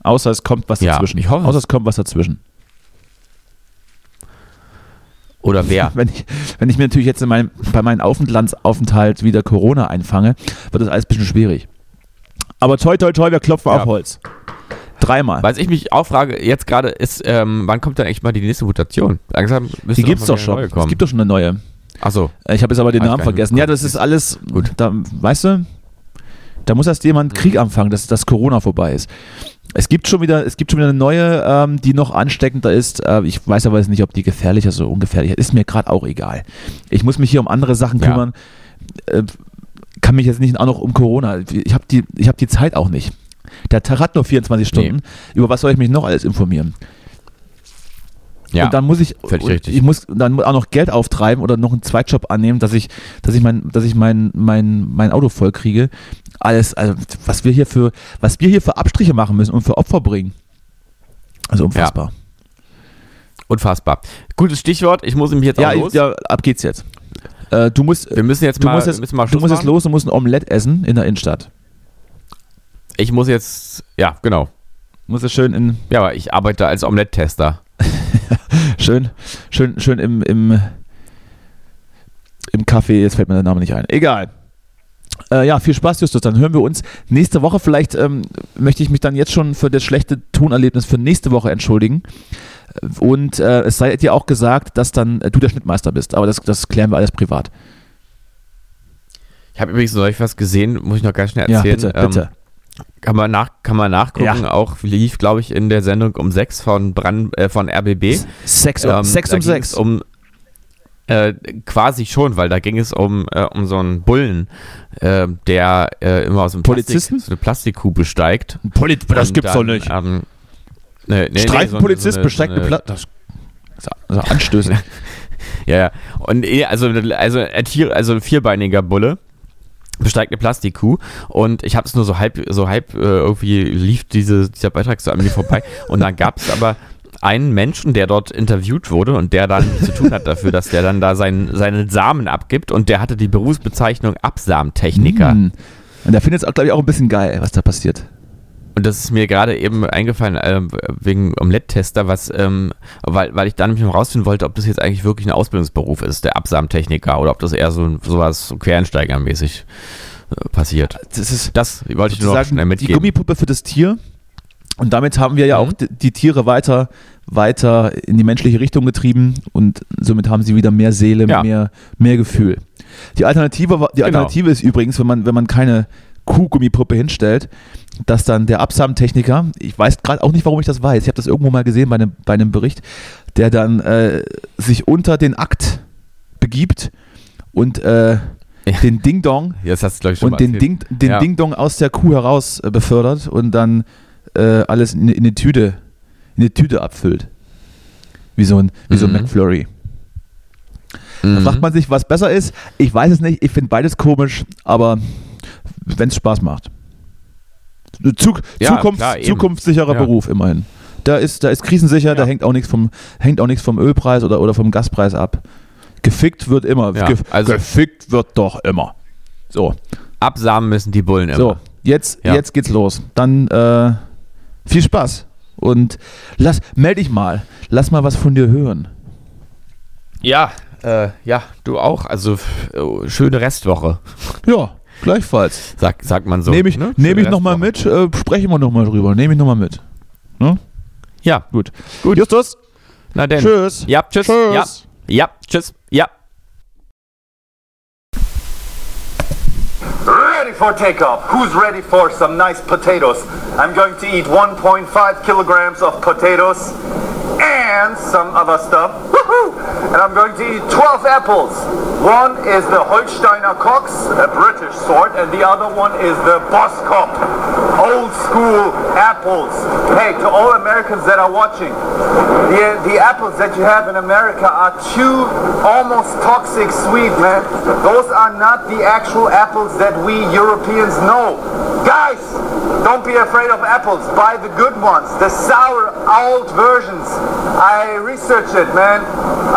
Außer es kommt was Ja, dazwischen. ich hoffe es. Außer es kommt was dazwischen. Oder wer? Wenn ich, wenn ich mir natürlich jetzt in meinem, bei meinem Aufentlandsaufenthalt wieder Corona einfange, wird das alles ein bisschen schwierig. Aber toi, toi, toi, wir klopfen Ja. auf Holz. Dreimal. Was ich mich auch frage, jetzt gerade ist, ähm, wann kommt denn eigentlich mal die nächste Mutation? Langsam Die gibt's mal doch schon. Es gibt doch schon eine neue. Achso, Ich habe jetzt aber den Namen vergessen. Ja, das ist alles, Gut. Da, weißt du, da muss erst jemand Krieg anfangen, dass das Corona vorbei ist. Es gibt schon wieder, es gibt schon wieder eine neue, ähm, die noch ansteckender ist. Äh, ich weiß aber jetzt nicht, ob die gefährlicher ist oder ungefährlicher. Ist mir gerade auch egal. Ich muss mich hier um andere Sachen Ja. kümmern. Äh, kann mich jetzt nicht auch noch um Corona. Ich habe die, ich habe die Zeit auch nicht. Der Tag hat nur 24 Stunden. Über was soll ich mich noch alles informieren? ja. Und dann muss ich, völlig und richtig. ich muss dann auch noch Geld auftreiben oder noch einen Zweitjob annehmen, dass ich, dass ich mein, dass ich mein, mein, mein Auto voll kriege. Alles, also was wir hier für, was wir hier für Abstriche machen müssen und für Opfer bringen. Also unfassbar. Unfassbar. Gutes Stichwort, ich muss mich jetzt Ja, auch los. ja ab geht's jetzt. Äh, du musst, Wir müssen jetzt du mal, musst jetzt, müssen mal du musst jetzt los und musst ein Omelett essen in der Innenstadt. Ich muss jetzt, ja, genau. Du musst es schön in, Ja, aber ich arbeite als Omelette-Tester. schön, schön, schön im, im, im Café, jetzt fällt mir der Name nicht ein. Egal. Äh, ja, viel Spaß, Justus. Dann hören wir uns nächste Woche. Vielleicht ähm, möchte ich mich dann jetzt schon für das schlechte Tonerlebnis für nächste Woche entschuldigen. Und äh, es sei dir auch gesagt, dass dann äh, du der Schnittmeister bist. Aber das, das klären wir alles privat. Ich habe übrigens neulich was gesehen, muss ich noch ganz schnell Ja, erzählen. bitte, Ähm, bitte. kann, man nach, kann man nachgucken. Ja. Auch lief, glaube ich, in der Sendung um 6 von, Brand, äh, von RBB. Sechs, um- Ähm, sechs da um ging sechs. es Um, äh, quasi schon, weil da ging es um, äh, um so einen Bullen, äh, der äh, immer aus dem Polizisten? Plastik, so eine Plastikkuh besteigt. Polit das gibt's dann, doch nicht. Ähm, nee, nee, Streifenpolizist nee, so eine- besteigt so eine eine- Platte. Das ist also anstößig. Ja, ja. Und also, also, also ein vierbeiniger Bulle besteigt eine Plastikkuh und ich habe es nur so halb, so halb äh, irgendwie lief diese, dieser Beitrag so an mir vorbei und dann gab es aber einen Menschen, der dort interviewt wurde und der dann zu tun hat dafür, dass der dann da sein, seine Samen abgibt und der hatte die Berufsbezeichnung Absamtechniker. Hm. Und der findet es, glaube ich, auch ein bisschen geil, was da passiert. Und das ist mir gerade eben eingefallen, ähm, wegen Omelette-Tester, was, ähm, weil, weil ich dann nämlich noch rausfinden wollte, ob das jetzt eigentlich wirklich ein Ausbildungsberuf ist, der Absamtechniker, oder ob das eher so sowas so Quereinsteigermäßig äh, passiert. Das ist Das wollte ich nur noch schnell die mitgeben. Gummipuppe für das Tier. Und damit haben wir ja Mhm. auch die, Tiere weiter, weiter in die menschliche Richtung getrieben und somit haben sie wieder mehr Seele, Ja. mehr, mehr Gefühl. Die Alternative, die Genau. Alternative ist übrigens, wenn man, wenn man keine Kuhgummipuppe hinstellt, dass dann der Absamtechniker, ich weiß gerade auch nicht, warum ich das weiß, ich habe das irgendwo mal gesehen bei einem, bei einem Bericht, der dann äh, sich unter den Akt begibt und äh, Ja. den Ding-Dong und den. Ding, den Ja. Ding-Dong aus der Kuh heraus befördert und dann äh, alles in, in eine Tüte, in eine Tüte abfüllt. Wie so ein, wie so ein Mhm. McFlurry. Da Mhm. fragt man sich, was besser ist. Ich weiß es nicht, ich finde beides komisch, aber wenn es Spaß macht. Zug, Ja, Zukunfts, klar, zukunftssicherer Ja. Beruf immerhin. Da ist, da ist krisensicher, da Ja. hängt auch nichts vom, hängt auch nichts vom Ölpreis oder, oder vom Gaspreis ab. Gefickt wird immer. Ja, Gef also- gefickt wird doch immer. So. Absamen müssen die Bullen immer. So, jetzt, Ja. jetzt geht's los. Dann äh, viel Spaß. Und lass, meld dich mal. Lass mal was von dir hören. Ja, äh, ja, du auch. Also äh, schöne Restwoche, Ja, gleichfalls. sagt, sagt man so. Nehme ich, ne? nehm ich nochmal mit, äh, sprechen wir nochmal drüber. Nehme ich nochmal mit. Ne? Ja, Gut. Gut. Justus, na denn. tschüss. Ja, tschüss. Tschüss. Ja, ja, tschüss. Ja. Ready for takeoff. Who's ready for some nice potatoes? I'm going to eat 1.5 kilograms of potatoes and some other stuff. And I'm going to eat 12 apples. One is the Holsteiner Cox, a British sort, and the other one is the Boskop, old school apples. Hey, to all Americans that are watching, the, the apples that you have in America are too almost toxic sweet, man. Those are not the actual apples that we Europeans know. Guys, don't be afraid of apples. Buy the good ones, the sour, old versions. I researched it, man.